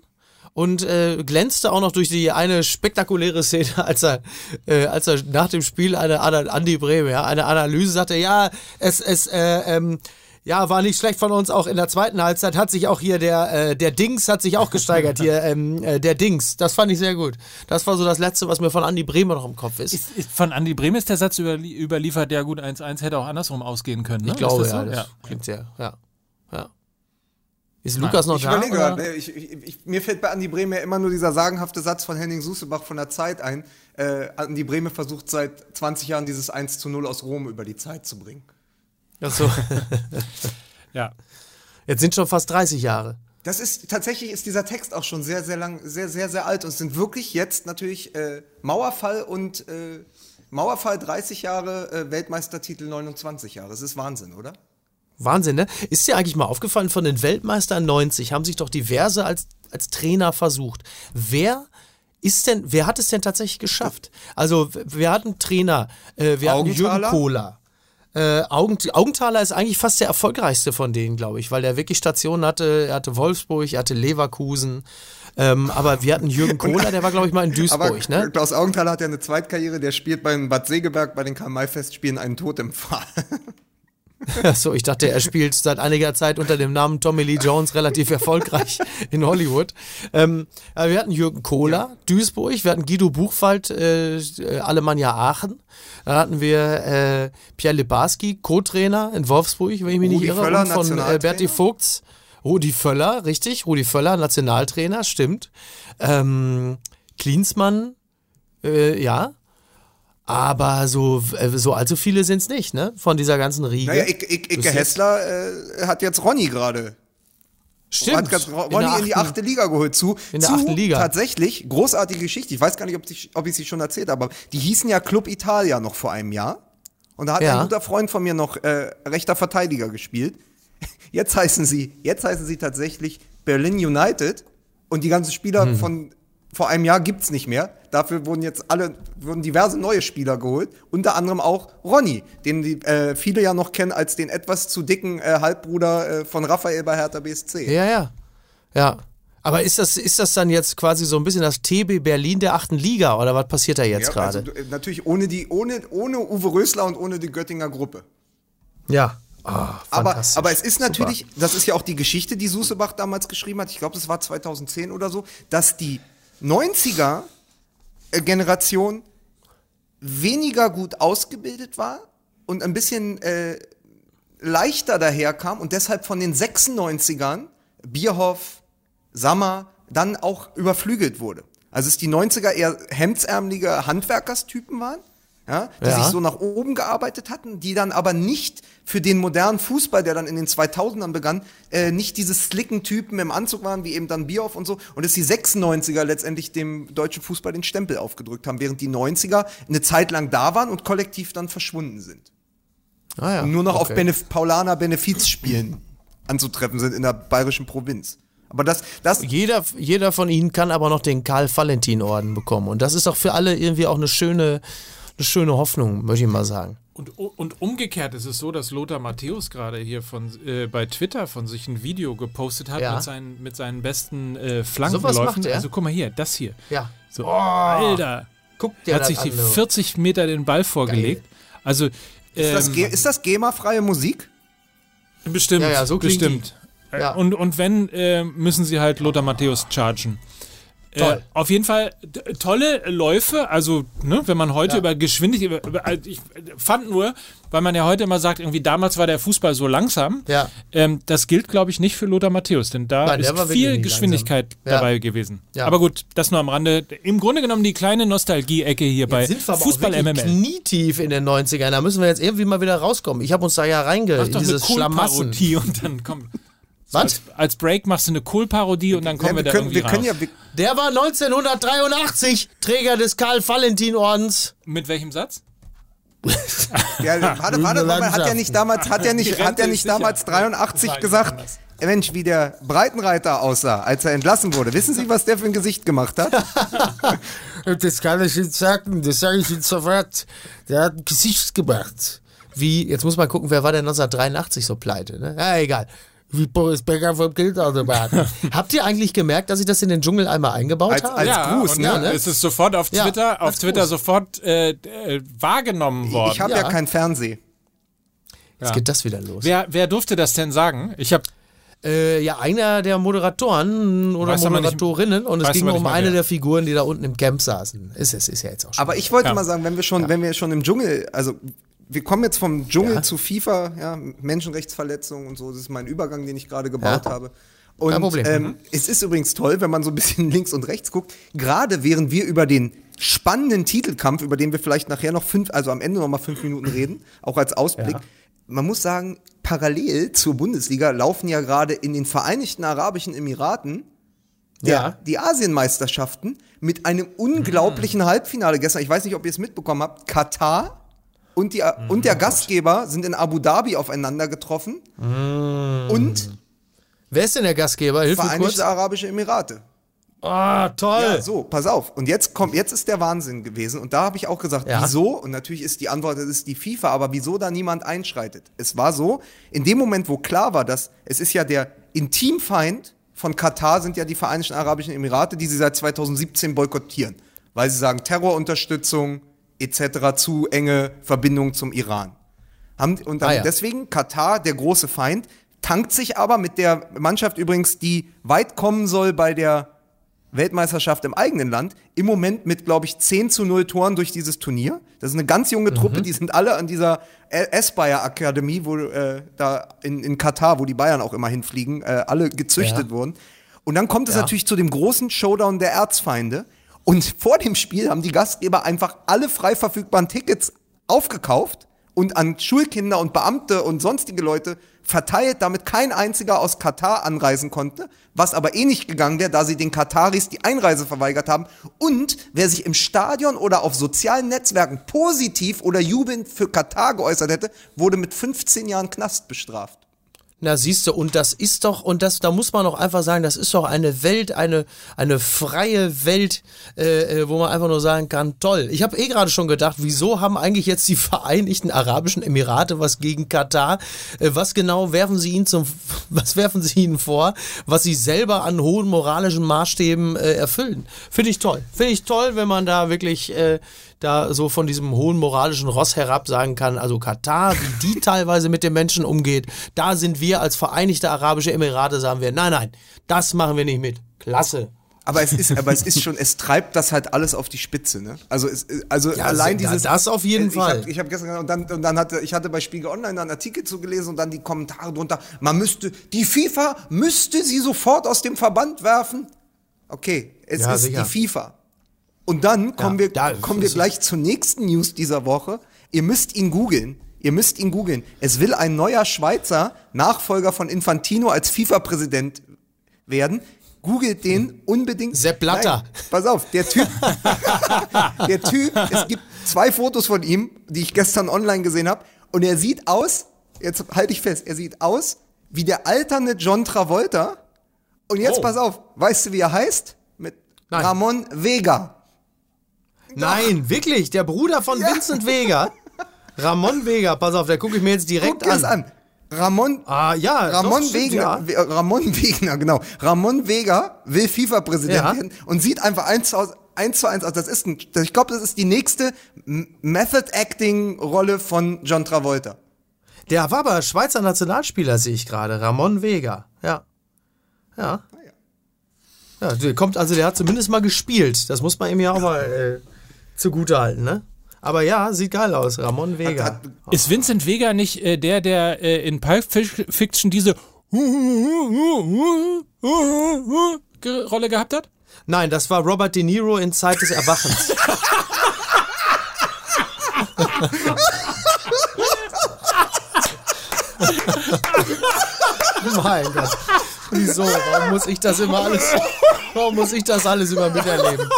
und äh, glänzte auch noch durch die eine spektakuläre Szene, <laughs> als er, äh, als er nach dem Spiel eine, eine Andi ja, eine Analyse sagte, ja, es, es, äh, ähm, ja, war nicht schlecht von uns. Auch in der zweiten Halbzeit hat sich auch hier der, äh, der Dings hat sich auch gesteigert hier, <laughs> ähm, äh, der Dings. Das fand ich sehr gut. Das war so das Letzte, was mir von Andi Bremer noch im Kopf ist. Ist, ist von Andi Brehm ist der Satz überlie überliefert, ja gut, 1-1 hätte auch andersrum ausgehen können. Ne? ich glaube, das ja, so? das klingt sehr, ja. ja. Ist Lukas noch Ich da? überlege gerade, ne, ich, ich, ich, mir fällt bei Andi Brehme immer nur dieser sagenhafte Satz von Henning Susebach von der Zeit ein. Äh, Andi Brehme versucht seit 20 Jahren dieses 1 zu 0 aus Rom über die Zeit zu bringen. Ach so. <laughs> Ja. Jetzt sind schon fast 30 Jahre. Das ist tatsächlich ist dieser Text auch schon sehr, sehr lang, sehr, sehr, sehr alt und es sind wirklich jetzt natürlich äh, Mauerfall und äh, Mauerfall 30 Jahre, äh, Weltmeistertitel 29 Jahre. Das ist Wahnsinn, oder? Wahnsinn, ne? Ist dir eigentlich mal aufgefallen, von den Weltmeistern 90 haben sich doch diverse als, als Trainer versucht. Wer ist denn, wer hat es denn tatsächlich geschafft? Also, wir hatten Trainer, äh, wir hatten Jürgen Augenthaler? Kohler. Äh, Augent Augenthaler ist eigentlich fast der erfolgreichste von denen, glaube ich, weil der wirklich Stationen hatte. Er hatte Wolfsburg, er hatte Leverkusen. Ähm, aber wir hatten Jürgen <laughs> Kohler, der war, glaube ich, mal in <laughs> Duisburg, Aber ne? Klaus Augenthaler hat ja eine Zweitkarriere, der spielt beim Bad Segeberg bei den Karl-May-Festspielen einen Tod im Pfahl. <laughs> <laughs> Achso, ich dachte, er spielt seit einiger Zeit unter dem Namen Tommy Lee Jones relativ erfolgreich <laughs> in Hollywood. Ähm, wir hatten Jürgen Kohler, Duisburg, wir hatten Guido Buchwald, äh, Alemannia Aachen. Dann hatten wir äh, Pierre Lebarski, Co-Trainer in Wolfsburg, wenn ich mich Rudi nicht irre, Völler, von äh. Berti Vogts. Rudi Völler, richtig, Rudi Völler, Nationaltrainer, stimmt. Ähm, Klinsmann, äh, ja. Aber so, äh, so allzu viele sind es nicht, ne? Von dieser ganzen Riege. Naja, ich, ich, Icke Hessler äh, hat jetzt Ronny gerade. Stimmt. Hat ganz Ro- Ronny in, die achten- achte Liga geholt. Zu, In der zu achten Liga. Tatsächlich, großartige Geschichte. Ich weiß gar nicht, ob, ich- ob ich sie schon erzählt habe, aber die hießen ja Club Italia noch vor einem Jahr. Und da hat Ja. ein guter Freund von mir noch äh, rechter Verteidiger gespielt. <laughs> Jetzt heißen sie, jetzt heißen sie tatsächlich Berlin United und die ganzen Spieler Hm. von vor einem Jahr gibt's nicht mehr. Dafür wurden jetzt alle, wurden diverse neue Spieler geholt. Unter anderem auch Ronny, den die, äh, viele ja noch kennen als den etwas zu dicken äh, Halbbruder äh, von Raphael bei Hertha BSC. Ja, ja. Ja. Aber ist das, ist das dann jetzt quasi so ein bisschen das TB Berlin der achten Liga oder was passiert da jetzt Ja, gerade? also, du- natürlich ohne die, ohne, ohne Uwe Rösler und ohne die Göttinger Gruppe. ja. Ah, Aber, aber es ist Super. natürlich, das ist ja auch die Geschichte, die Susebach damals geschrieben hat, ich glaube, das war 2010 oder so, dass die 90er-Generation weniger gut ausgebildet war und ein bisschen äh, leichter daherkam und deshalb von den 96ern, Bierhoff, Sammer, dann auch überflügelt wurde. Also es die 90er eher hemdsärmelige Handwerkerstypen waren, ja, die Ja. sich so nach oben gearbeitet hatten, die dann aber nicht für den modernen Fußball, der dann in den 2000ern begann, äh, nicht diese slicken Typen im Anzug waren, wie eben dann Bierhoff und so. Und dass die 96er letztendlich dem deutschen Fußball den Stempel aufgedrückt haben, während die 90er eine Zeit lang da waren und kollektiv dann verschwunden sind. ah, ja. Und nur noch auf okay. Benef Paulaner Benefizspielen anzutreffen sind in der bayerischen Provinz. Aber das, das, Jeder, jeder von ihnen kann aber noch den Karl-Valentin-Orden bekommen. Und das ist doch für alle irgendwie auch eine schöne, eine schöne Hoffnung, möchte ich mal sagen. Und, und umgekehrt ist es so, dass Lothar Matthäus gerade hier von, äh, bei Twitter von sich ein Video gepostet hat Ja. mit, seinen, mit seinen besten äh, Flankenläufen. er? Also guck mal hier, das hier. Ja. So, Alter. Guck Er dir hat das sich die an, du. 40 Meter den Ball vorgelegt. Also, ist, das ähm, Ge- ist das GEMA-freie Musik? Bestimmt. Ja, ja, so bestimmt. die. Ja. Und, und wenn, äh, müssen sie halt Lothar Matthäus chargen. Toll. Äh, auf jeden Fall tolle Läufe, also ne, wenn man heute Ja. über Geschwindigkeit, über, also ich fand nur, weil man ja heute immer sagt, irgendwie damals war der Fußball so langsam, Ja. ähm, das gilt glaube ich nicht für Lothar Matthäus, denn da Nein, ist viel Geschwindigkeit. Ja. dabei gewesen. Ja. Aber gut, das nur am Rande. Im Grunde genommen die kleine Nostalgie-Ecke hier bei Jetzt sind wir aber Fußball auch MML. knietief in den 90ern. Da müssen wir jetzt irgendwie mal wieder rauskommen. Ich habe uns da ja reinge... Mach doch eine dieses Schlamassen. Und dann kommt. Was? Als, als Break machst du eine Kohl-Parodie und dann kommen wir, wir, da können, irgendwie wir können raus. ja, wir, Der war 1983 Träger des Karl-Valentin-Ordens. Mit welchem Satz? <laughs> ja warte, warte, Moment, hat er nicht damals, hat er Die nicht, hat er ist nicht damals 83 Sagen gesagt, wir das. "Ey, Mensch, wie der Breitenreiter aussah, als er entlassen wurde. Wissen Sie, was der für ein Gesicht gemacht hat? <laughs> Das kann ich Ihnen sagen, das sage ich Ihnen sofort. Der hat ein Gesicht gemacht. Wie, jetzt muss man gucken, wer war denn 1983 so pleite, ne? Ja, egal. Wie Boris Becker vom Geldautomaten. <laughs> Habt ihr eigentlich gemerkt, dass ich das in den Dschungel einmal eingebaut Als- habe? als Gruß, und ne? dann ist es sofort auf Ja, Twitter, auf als Twitter Gruß. sofort äh, äh, wahrgenommen worden. Ich habe ja. Ja. kein Fernseh. Jetzt geht das wieder los. wer, wer durfte das denn sagen? Ich habe Äh, ja, einer der Moderatoren oder Weiß aber nicht- Moderatorinnen und es ging um eine wer. der Figuren, die da unten im Camp saßen. Ist, es ist ja jetzt auch schon. Aber ich wollte Ja. mal sagen, wenn wir schon, wenn wir schon im Dschungel, also wir kommen jetzt vom Dschungel Ja. zu FIFA, ja, Menschenrechtsverletzungen und so, das ist mein Übergang, den ich gerade gebaut Ja. habe. Und Kein Problem. Ähm, Mhm. es ist übrigens toll, wenn man so ein bisschen <laughs> links und rechts guckt, gerade während wir über den spannenden Titelkampf, über den wir vielleicht nachher noch fünf, also am Ende noch mal fünf Minuten reden, auch als Ausblick. Ja. Man muss sagen, parallel zur Bundesliga laufen ja gerade in den Vereinigten Arabischen Emiraten der, Ja. die Asienmeisterschaften mit einem unglaublichen Halbfinale gestern. Ich weiß nicht, ob ihr es mitbekommen habt. Katar und, die, und der Gastgeber sind in Abu Dhabi aufeinander getroffen. Und Wer ist denn der Gastgeber? Hilf. Vereinigte Arabische Emirate. Ah, toll. Ja, so, pass auf. Und jetzt kommt, jetzt ist der Wahnsinn gewesen. Und da habe ich auch gesagt, Ja. wieso? Und natürlich ist die Antwort, das ist die FIFA, aber wieso da niemand einschreitet? Es war so, in dem Moment, wo klar war, dass es ist ja der Intimfeind von Katar sind ja die Vereinigten Arabischen Emirate, die sie seit 2017 boykottieren, weil sie sagen Terrorunterstützung etc. zu enge Verbindung zum Iran. Haben, und dann Ah, ja. deswegen Katar, der große Feind, tankt sich aber mit der Mannschaft übrigens, die weit kommen soll bei der Weltmeisterschaft im eigenen Land, im Moment mit, glaube ich, 10 zu 0 Toren durch dieses Turnier. Das ist eine ganz junge Truppe, die sind alle an dieser S-Bayer Akademie, wo äh, da in, in Katar, wo die Bayern auch immer hinfliegen, äh, alle gezüchtet Ja. wurden. Und dann kommt es Ja. natürlich zu dem großen Showdown der Erzfeinde. Und vor dem Spiel haben die Gastgeber einfach alle frei verfügbaren Tickets aufgekauft und an Schulkinder und Beamte und sonstige Leute verteilt, damit kein einziger aus Katar anreisen konnte, was aber eh nicht gegangen wäre, da sie den Kataris die Einreise verweigert haben. Und wer sich im Stadion oder auf sozialen Netzwerken positiv oder jubelnd für Katar geäußert hätte, wurde mit 15 Jahren Knast bestraft. Na, siehst du, und das ist doch, und das, da muss man doch einfach sagen, das ist doch eine Welt, eine, eine freie Welt, äh, äh, wo man einfach nur sagen kann, toll. Ich habe eh gerade schon gedacht, wieso haben eigentlich jetzt die <laughs> Vereinigten Arabischen Emirate was gegen Katar? Äh, was genau werfen sie ihnen zum, <laughs> was werfen sie ihnen vor, was sie selber an hohen moralischen Maßstäben äh, erfüllen? Finde ich toll. Finde ich toll, wenn man da wirklich äh, da so von diesem hohen moralischen Ross herab sagen kann, also Katar, wie die <laughs> teilweise mit den Menschen umgeht, da sind wir als Vereinigte Arabische Emirate, sagen wir, nein, nein, das machen wir nicht mit. Klasse. Aber es ist, aber es ist schon, es treibt das halt alles auf die Spitze, ne? Also, es, also Ja, allein ja, dieses. das auf jeden ich Fall. Hab, ich habe gestern und dann und dann hatte ich hatte bei Spiegel Online einen Artikel zugelesen und dann die Kommentare drunter. Man müsste die FIFA müsste sie sofort aus dem Verband werfen. Okay, es Ja, ist sicher. die FIFA. Und dann kommen wir da- kommen wir gleich zur nächsten News dieser Woche. Ihr müsst ihn googeln. Ihr müsst ihn googeln. Es will ein neuer Schweizer Nachfolger von Infantino als FIFA-Präsident werden. Googelt den unbedingt. Sepp Blatter. Nein, pass auf, der Typ, <laughs> der Typ, es gibt zwei Fotos von ihm, die ich gestern online gesehen habe, und er sieht aus, jetzt halte ich fest, er sieht aus wie der alternde John Travolta. Und jetzt Oh. pass auf, weißt du, wie er heißt? Mit Nein. Ramon Vega. Nein, wirklich, der Bruder von Vincent Vega, Ramon Vega, pass auf, der gucke ich mir jetzt direkt Guck an. an. Ramon, Ah, ja, Ramon doch, Wegner, ja. Ramon <laughs> Wegner, genau. Ramon Vega will FIFA-Präsident Ja. werden und sieht einfach eins zu aus, eins zu eins aus. Das ist ein, ich glaube, das ist die nächste Method-Acting-Rolle von John Travolta. Der war aber Schweizer Nationalspieler, sehe ich gerade. Ramon Vega. Ja. Ja. Ja, der kommt, also der hat zumindest mal gespielt. Das muss man ihm ja auch mal äh, zugute halten, ne? Aber ja, sieht geil aus. Ramon Vega. Hat, Ist Vincent Vega nicht äh, der, der äh, in Pulp Fic- Fiction diese Rolle gehabt hat? Nein, das war Robert De Niro in Zeit des Erwachens. <laughs> mein Gott. Wieso? Warum muss ich das immer alles, warum muss ich das alles immer miterleben?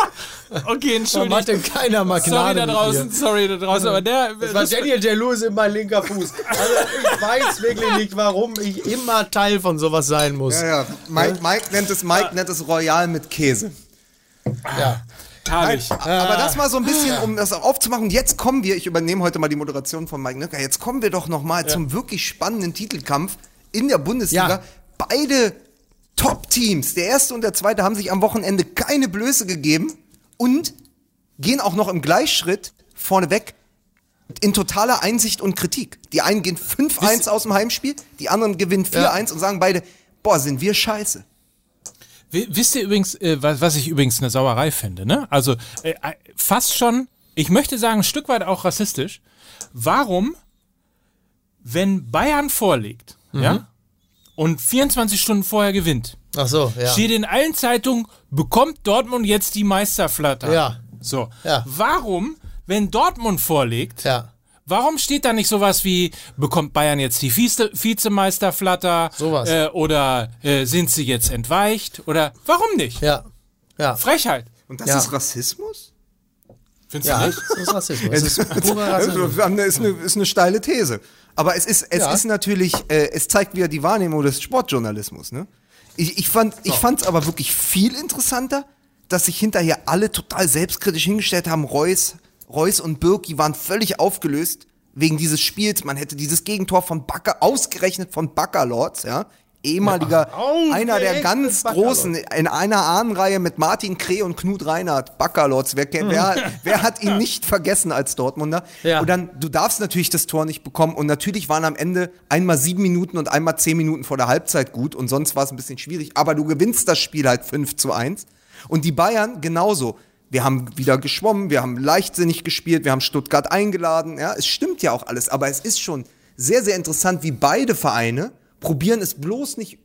Okay, Warum hat denn keiner mal Gnade Sorry da draußen, sorry da draußen, aber der. Das war Daniel Day-Lewis in mein linker Fuß. Also ich weiß wirklich nicht, warum ich immer Teil von sowas sein muss. ja, ja. Mike, Mike nennt es, Mike nennt es Royal mit Käse. Ja. herrlich. Aber das mal so ein bisschen, um das auch aufzumachen. Und jetzt kommen wir, ich übernehme heute mal die Moderation von Mike Nöcker, jetzt kommen wir doch noch mal zum wirklich spannenden Titelkampf in der Bundesliga. Ja. Beide Top-Teams, der erste und der zweite, haben sich am Wochenende keine Blöße gegeben und gehen auch noch im Gleichschritt vorneweg in totaler Einsicht und Kritik. Die einen gehen 5-1 aus dem Heimspiel, die anderen gewinnen 4-1 und sagen beide, boah, sind wir scheiße. Wisst ihr übrigens, äh, was, was ich übrigens eine Sauerei finde, ne? Also äh, äh, fast schon, ich möchte sagen, ein Stück weit auch rassistisch. Warum, wenn Bayern vorlegt, Mhm. ja, und 24 Stunden vorher gewinnt, Ach so, ja. steht in allen Zeitungen, bekommt Dortmund jetzt die Meisterflatter. Ja. So. Ja. Warum, wenn Dortmund vorlegt, Ja. Warum steht da nicht sowas wie, bekommt Bayern jetzt die Vize Vizemeisterflatter? Sowas. Äh, oder äh, sind sie jetzt entweicht? Oder warum nicht? Ja. Ja. Frechheit. Und das Ja. ist Rassismus? Findest Ja, du das nicht? ist Rassismus. <laughs> Das ist purer Also, Rassismus. ist, eine, ist eine steile These. Aber es ist, es Ja. ist natürlich, äh, es zeigt wieder die Wahrnehmung des Sportjournalismus. Ne? Ich, ich fand ich fand's aber wirklich viel interessanter, dass sich hinterher alle total selbstkritisch hingestellt haben. Reus, Reus und Birki waren völlig aufgelöst wegen dieses Spiels. Man hätte dieses Gegentor von Bakker, ausgerechnet von Backerlords, ja, ehemaliger, Ja. einer der ganz großen, in einer Ahnenreihe mit Martin Kreh und Knut Reinhardt, Baccalords. Wer, kennt- wer, wer hat ihn nicht vergessen als Dortmunder? Ja. Und dann, du darfst natürlich das Tor nicht bekommen und natürlich waren am Ende einmal sieben Minuten und einmal zehn Minuten vor der Halbzeit gut und sonst war es ein bisschen schwierig, aber du gewinnst das Spiel halt 5 zu 1 und die Bayern genauso. Wir haben wieder geschwommen, wir haben leichtsinnig gespielt, wir haben Stuttgart eingeladen. Ja, es stimmt ja auch alles, aber es ist schon sehr, sehr interessant, wie beide Vereine probieren es bloß nicht,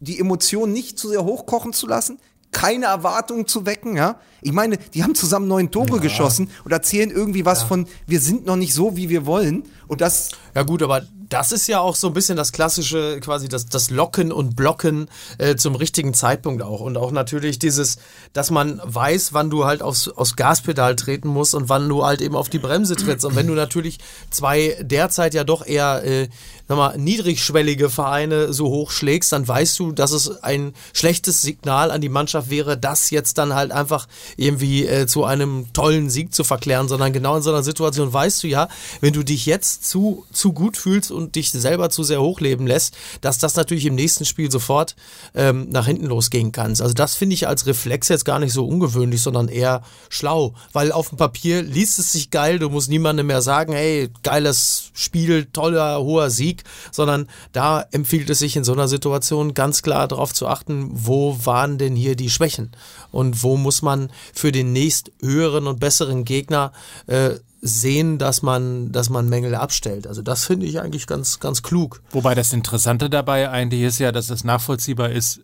die Emotionen nicht zu sehr hochkochen zu lassen, keine Erwartungen zu wecken. Ja, ich meine, die haben zusammen neun Tore geschossen und erzählen irgendwie was von, wir sind noch nicht so, wie wir wollen. Und das Ja gut, aber das ist ja auch so ein bisschen das klassische, quasi das, das Locken und Blocken äh, zum richtigen Zeitpunkt auch. Und auch natürlich dieses, dass man weiß, wann du halt aufs, aufs Gaspedal treten musst und wann du halt eben auf die Bremse trittst. Und wenn du natürlich zwei derzeit ja doch eher, äh, sag mal, niedrigschwellige Vereine so hochschlägst, dann weißt du, dass es ein schlechtes Signal an die Mannschaft wäre, das jetzt dann halt einfach irgendwie äh, zu einem tollen Sieg zu verklären, sondern genau in so einer Situation weißt du ja, wenn du dich jetzt zu, zu gut fühlst und dich selber zu sehr hochleben lässt, dass das natürlich im nächsten Spiel sofort ähm, nach hinten losgehen kann. Also das finde ich als Reflex jetzt gar nicht so ungewöhnlich, sondern eher schlau, weil auf dem Papier liest es sich geil, du musst niemandem mehr sagen, hey, geiles Spiel, toller, hoher Sieg, sondern da empfiehlt es sich in so einer Situation ganz klar darauf zu achten, wo waren denn hier die Schwächen und wo muss man für den nächst höheren und besseren Gegner äh, sehen, dass man, dass man Mängel abstellt. Also das finde ich eigentlich ganz, ganz klug. Wobei das Interessante dabei eigentlich ist ja, dass es nachvollziehbar ist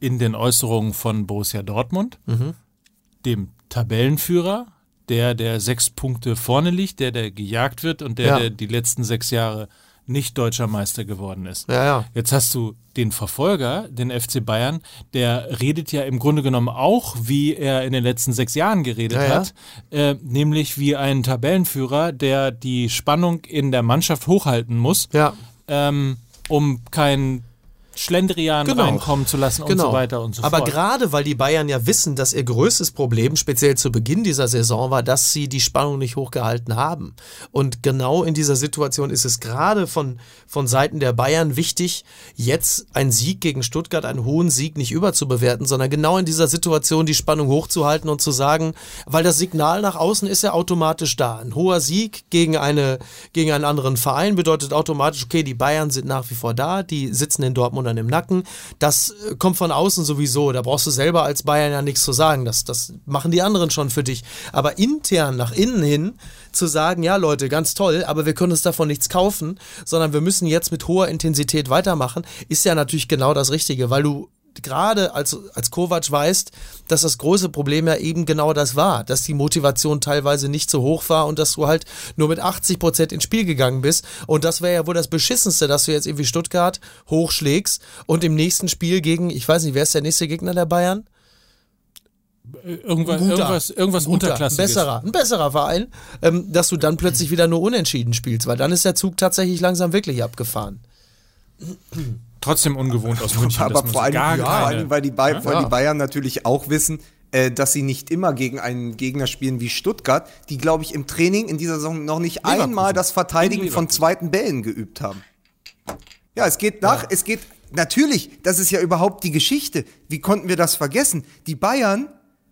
in den Äußerungen von Borussia Dortmund, dem Tabellenführer, der, der sechs Punkte vorne liegt, der, der gejagt wird und der, Ja. der die letzten sechs Jahre nicht deutscher Meister geworden ist. Ja, ja. Jetzt hast du den Verfolger, den FC Bayern, der redet ja im Grunde genommen auch, wie er in den letzten sechs Jahren geredet Ja, hat, äh, nämlich wie ein Tabellenführer, der die Spannung in der Mannschaft hochhalten muss, ähm, um kein Schlendrian Genau. reinkommen zu lassen und so weiter und so Aber fort. gerade weil die Bayern ja wissen, dass ihr größtes Problem, speziell zu Beginn dieser Saison, war, dass sie die Spannung nicht hochgehalten haben. Und genau in dieser Situation ist es gerade von, von Seiten der Bayern wichtig, jetzt einen Sieg gegen Stuttgart, einen hohen Sieg nicht überzubewerten, sondern genau in dieser Situation die Spannung hochzuhalten und zu sagen, weil das Signal nach außen ist ja automatisch da. Ein hoher Sieg gegen, eine, gegen einen anderen Verein bedeutet automatisch, okay, die Bayern sind nach wie vor da, die sitzen in Dortmund im Nacken. Das äh, kommt von außen sowieso. Da brauchst du selber als Bayern ja nichts zu sagen. Das, das machen die anderen schon für dich. Aber intern, nach innen hin, zu sagen, ja Leute, ganz toll, aber wir können uns davon nichts kaufen, sondern wir müssen jetzt mit hoher Intensität weitermachen, ist ja natürlich genau das Richtige, weil du gerade als, als Kovac weißt, dass das große Problem ja eben genau das war, dass die Motivation teilweise nicht so hoch war und dass du halt nur mit 80 Prozent ins Spiel gegangen bist. Und das wäre ja wohl das Beschissenste, dass du jetzt irgendwie Stuttgart hochschlägst und im nächsten Spiel gegen, ich weiß nicht, wer ist der nächste Gegner der Bayern? irgendwas, Guter. irgendwas, irgendwas Guter, ein Unterklassiges. besserer, ein besserer Verein, ähm, dass du dann plötzlich wieder nur unentschieden spielst, weil dann ist der Zug tatsächlich langsam wirklich abgefahren. Trotzdem ungewohnt aus München. aber vor allem, gar ja, vor keine- allem weil, die Bay weil Ja. die Bayern natürlich auch wissen, äh, dass sie nicht immer gegen einen Gegner spielen wie Stuttgart, die, glaube ich, im Training in dieser Saison noch nicht Leverkusen. einmal das Verteidigen von zweiten Bällen geübt haben. Ja, es geht nach, es geht, natürlich, das ist ja überhaupt die Geschichte. Wie konnten wir das vergessen? Die Bayern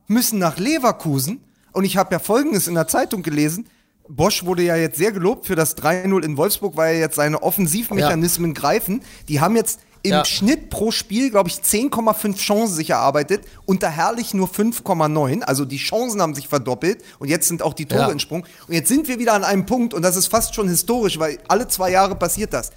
müssen nach Leverkusen und ich habe ja Folgendes in der Zeitung gelesen. Bosch wurde ja jetzt sehr gelobt für das 3-0 in Wolfsburg, weil er jetzt seine Offensivmechanismen greifen. Die haben jetzt im Ja. Schnitt pro Spiel, glaube ich, 10,5 Chancen sich erarbeitet. Unter Herrlich nur 5,9. Also die Chancen haben sich verdoppelt und jetzt sind auch die Tore Ja. in Sprung. Und jetzt sind wir wieder an einem Punkt und das ist fast schon historisch, weil alle zwei Jahre passiert das.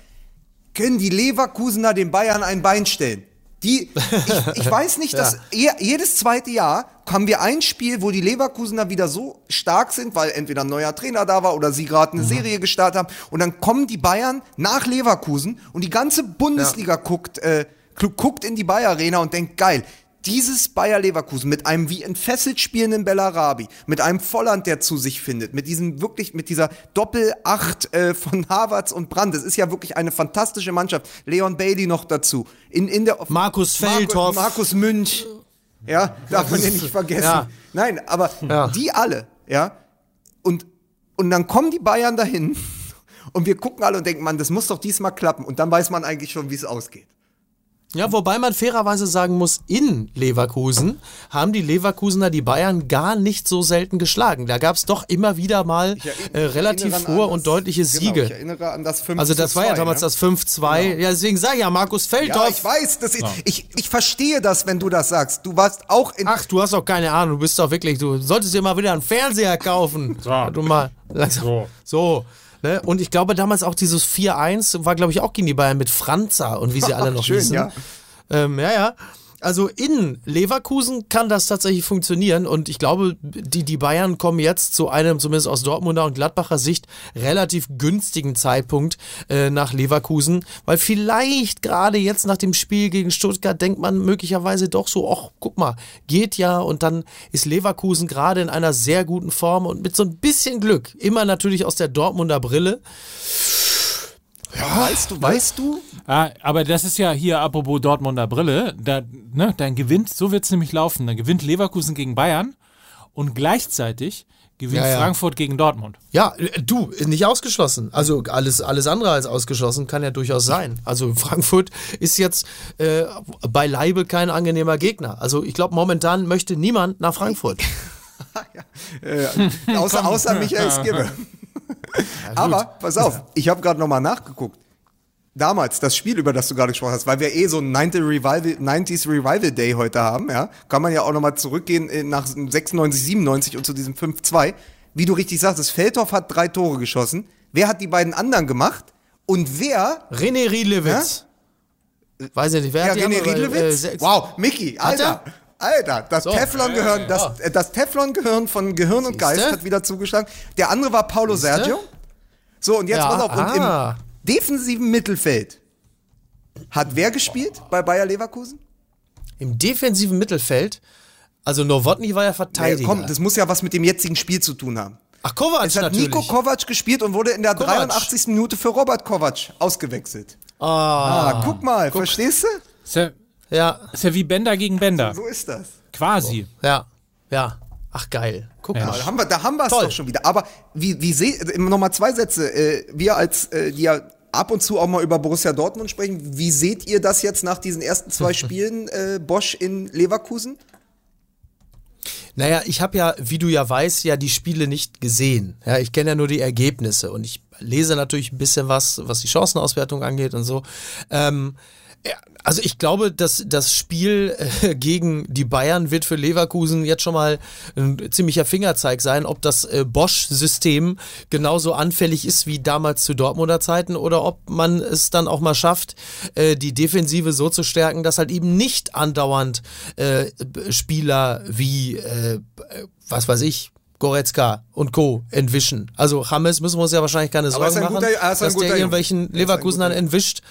Können die Leverkusener den Bayern ein Bein stellen? Die, ich, ich <laughs> weiß nicht, dass je, jedes zweite Jahr haben wir ein Spiel, wo die Leverkusener wieder so stark sind, weil entweder ein neuer Trainer da war oder sie gerade eine Serie gestartet haben. Und dann kommen die Bayern nach Leverkusen und die ganze Bundesliga guckt, äh, gu- guckt in die Bayer Arena und denkt, geil, dieses Bayer Leverkusen mit einem wie entfesselt spielenden Bellarabi, mit einem Volland, der zu sich findet, mit diesem wirklich, mit dieser Doppel-Acht äh, von Havertz und Brandt. Das ist ja wirklich eine fantastische Mannschaft. Leon Bailey noch dazu. In, in der Markus Feldhoff. Markus, Markus Münch. Ja, darf man den nicht vergessen. Ja. Nein, aber Ja. die alle, ja. Und, und dann kommen die Bayern dahin <laughs> und wir gucken alle und denken, man, das muss doch diesmal klappen. Und dann weiß man eigentlich schon, wie es ausgeht. Ja, wobei man fairerweise sagen muss, in Leverkusen haben die Leverkusener die Bayern gar nicht so selten geschlagen. Da gab es doch immer wieder mal äh, relativ hohe und deutliche genau, Siege. Ich erinnere an das 5 also das war ja 2, damals ne? das 5-2. Ja, deswegen sag ich ja, Markus Ja, Feldhoff. ich weiß, das ist, ich, ich verstehe das, wenn du das sagst. Du warst auch in. Ach, du hast doch keine Ahnung, du bist doch wirklich, du solltest dir mal wieder einen Fernseher kaufen. So. Du mal langsam. So. So. Ne? Und ich glaube damals auch dieses 4-1 war, glaube ich, auch gegen die Bayern mit Franza und wie sie alle <laughs> noch Schön, hießen. ja. Ähm, ja, ja. Also in Leverkusen kann das tatsächlich funktionieren und ich glaube, die, die Bayern kommen jetzt zu einem, zumindest aus Dortmunder und Gladbacher Sicht, relativ günstigen Zeitpunkt äh, nach Leverkusen, weil vielleicht gerade jetzt nach dem Spiel gegen Stuttgart denkt man möglicherweise doch so, ach, guck mal, geht ja und dann ist Leverkusen gerade in einer sehr guten Form und mit so ein bisschen Glück, immer natürlich aus der Dortmunder Brille. Weißt du, weißt du? Ah, aber das ist ja hier, apropos Dortmunder Brille, da, ne, dann gewinnt, so wird es nämlich laufen, dann gewinnt Leverkusen gegen Bayern und gleichzeitig gewinnt Ja, ja. Frankfurt gegen Dortmund. Ja, du, nicht ausgeschlossen. Also alles, alles andere als ausgeschlossen kann ja durchaus sein. Also Frankfurt ist jetzt äh, beileibe kein angenehmer Gegner. Also ich glaube, momentan möchte niemand nach Frankfurt. <laughs> Äh, außer, außer Michael Skibbe. <laughs> Aber, pass auf, ich habe gerade nochmal nachgeguckt. Damals, das Spiel, über das du gerade gesprochen hast, weil wir eh so einen 90 Revival, 90s Revival Day heute haben, ja, kann man ja auch nochmal zurückgehen äh, nach 96, 97 und zu diesem 5-2. Wie du richtig sagst, Feldhoff hat drei Tore geschossen. Wer hat die beiden anderen gemacht? Und wer René Riedlewitz. Weiß ich nicht, wer Ja, hat die René andere, Riedlewitz? äh, wow, Mickey, Alter. Er? Alter, das So. Teflon-Gehirn, das, Ja. äh, das Teflon-Gehirn von Gehirn und Geist Siehste? hat wieder zugeschlagen. Der andere war Paulo Siehste? Sergio. So, und jetzt Ja, pass auf. Und ah. im defensiven Mittelfeld hat wer gespielt bei Bayer Leverkusen? Im defensiven Mittelfeld, also Nowotny war ja Ja, Verteidiger. komm, das muss ja was mit dem jetzigen Spiel zu tun haben. Ach, Kovac Es hat natürlich. Nico Kovac gespielt und wurde in der Kovac. 83. Minute für Robert Kovac ausgewechselt. ah, Ah, guck mal, verstehst du? Ja, ist ja wie Bender gegen Bender. So ist das. Quasi. ja, ja. Ach, geil. Guck Ja. mal. Da haben wir, da haben wir es doch schon wieder. Aber wie, wie seht, nochmal zwei Sätze. Äh, wir als, äh, die ja ab und zu auch mal über Borussia Dortmund sprechen, wie seht ihr das jetzt nach diesen ersten zwei <laughs> Spielen, äh, Bosch in Leverkusen? Naja, ich habe ja, wie du ja weißt, ja die Spiele nicht gesehen. Ja, ich kenne ja nur die Ergebnisse und ich lese natürlich ein bisschen was, was die Chancenauswertung angeht und so. Ähm, also ich glaube, dass das Spiel äh, gegen die Bayern wird für Leverkusen jetzt schon mal ein ziemlicher Fingerzeig sein, ob das äh, Bosch-System genauso anfällig ist wie damals zu Dortmunder Zeiten oder ob man es dann auch mal schafft, äh, die Defensive so zu stärken, dass halt eben nicht andauernd Spieler wie, was weiß ich, Goretzka und Co. entwischen. Also James müssen wir uns ja wahrscheinlich keine Sorgen machen, guter- er dass der irgendwelchen Er Leverkusenern guter- entwischt.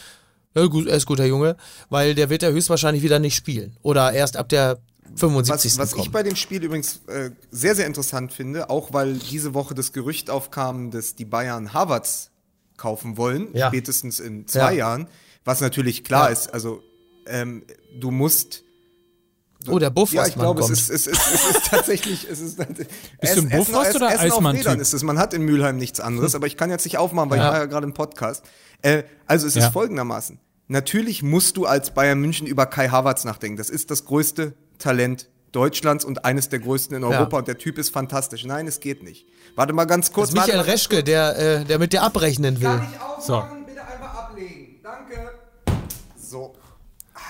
Ja, gut, er ist guter Junge, weil der wird ja höchstwahrscheinlich wieder nicht spielen. Oder erst ab der 75. Was, was ich bei dem Spiel übrigens äh, sehr, sehr interessant finde, auch weil diese Woche das Gerücht aufkam, dass die Bayern Havertz kaufen wollen, Ja. spätestens in zwei Ja. Jahren, was natürlich klar Ja. ist. Also ähm, du musst oh, der Buff, Ja, was ich glaube, es kommt. ist, es, ist, es ist tatsächlich. Es ist, <laughs> Bist du ein Buffwurst oder Essen auf Eismann-Typ? Rädern ist es. Man hat in Mülheim nichts anderes, aber ich kann jetzt nicht aufmachen, weil Ja. ich war ja gerade im Podcast. Äh, also es Ja. ist folgendermaßen. Natürlich musst du als Bayern München über Kai Havertz nachdenken. Das ist das größte Talent Deutschlands und eines der größten in Europa und der Typ ist fantastisch. Nein, es geht nicht. Warte mal ganz kurz. Das ist Michael. Reschke, der, äh, der mit dir abrechnen will. Kann ich aufmachen? Bitte einfach ablegen. Danke. So,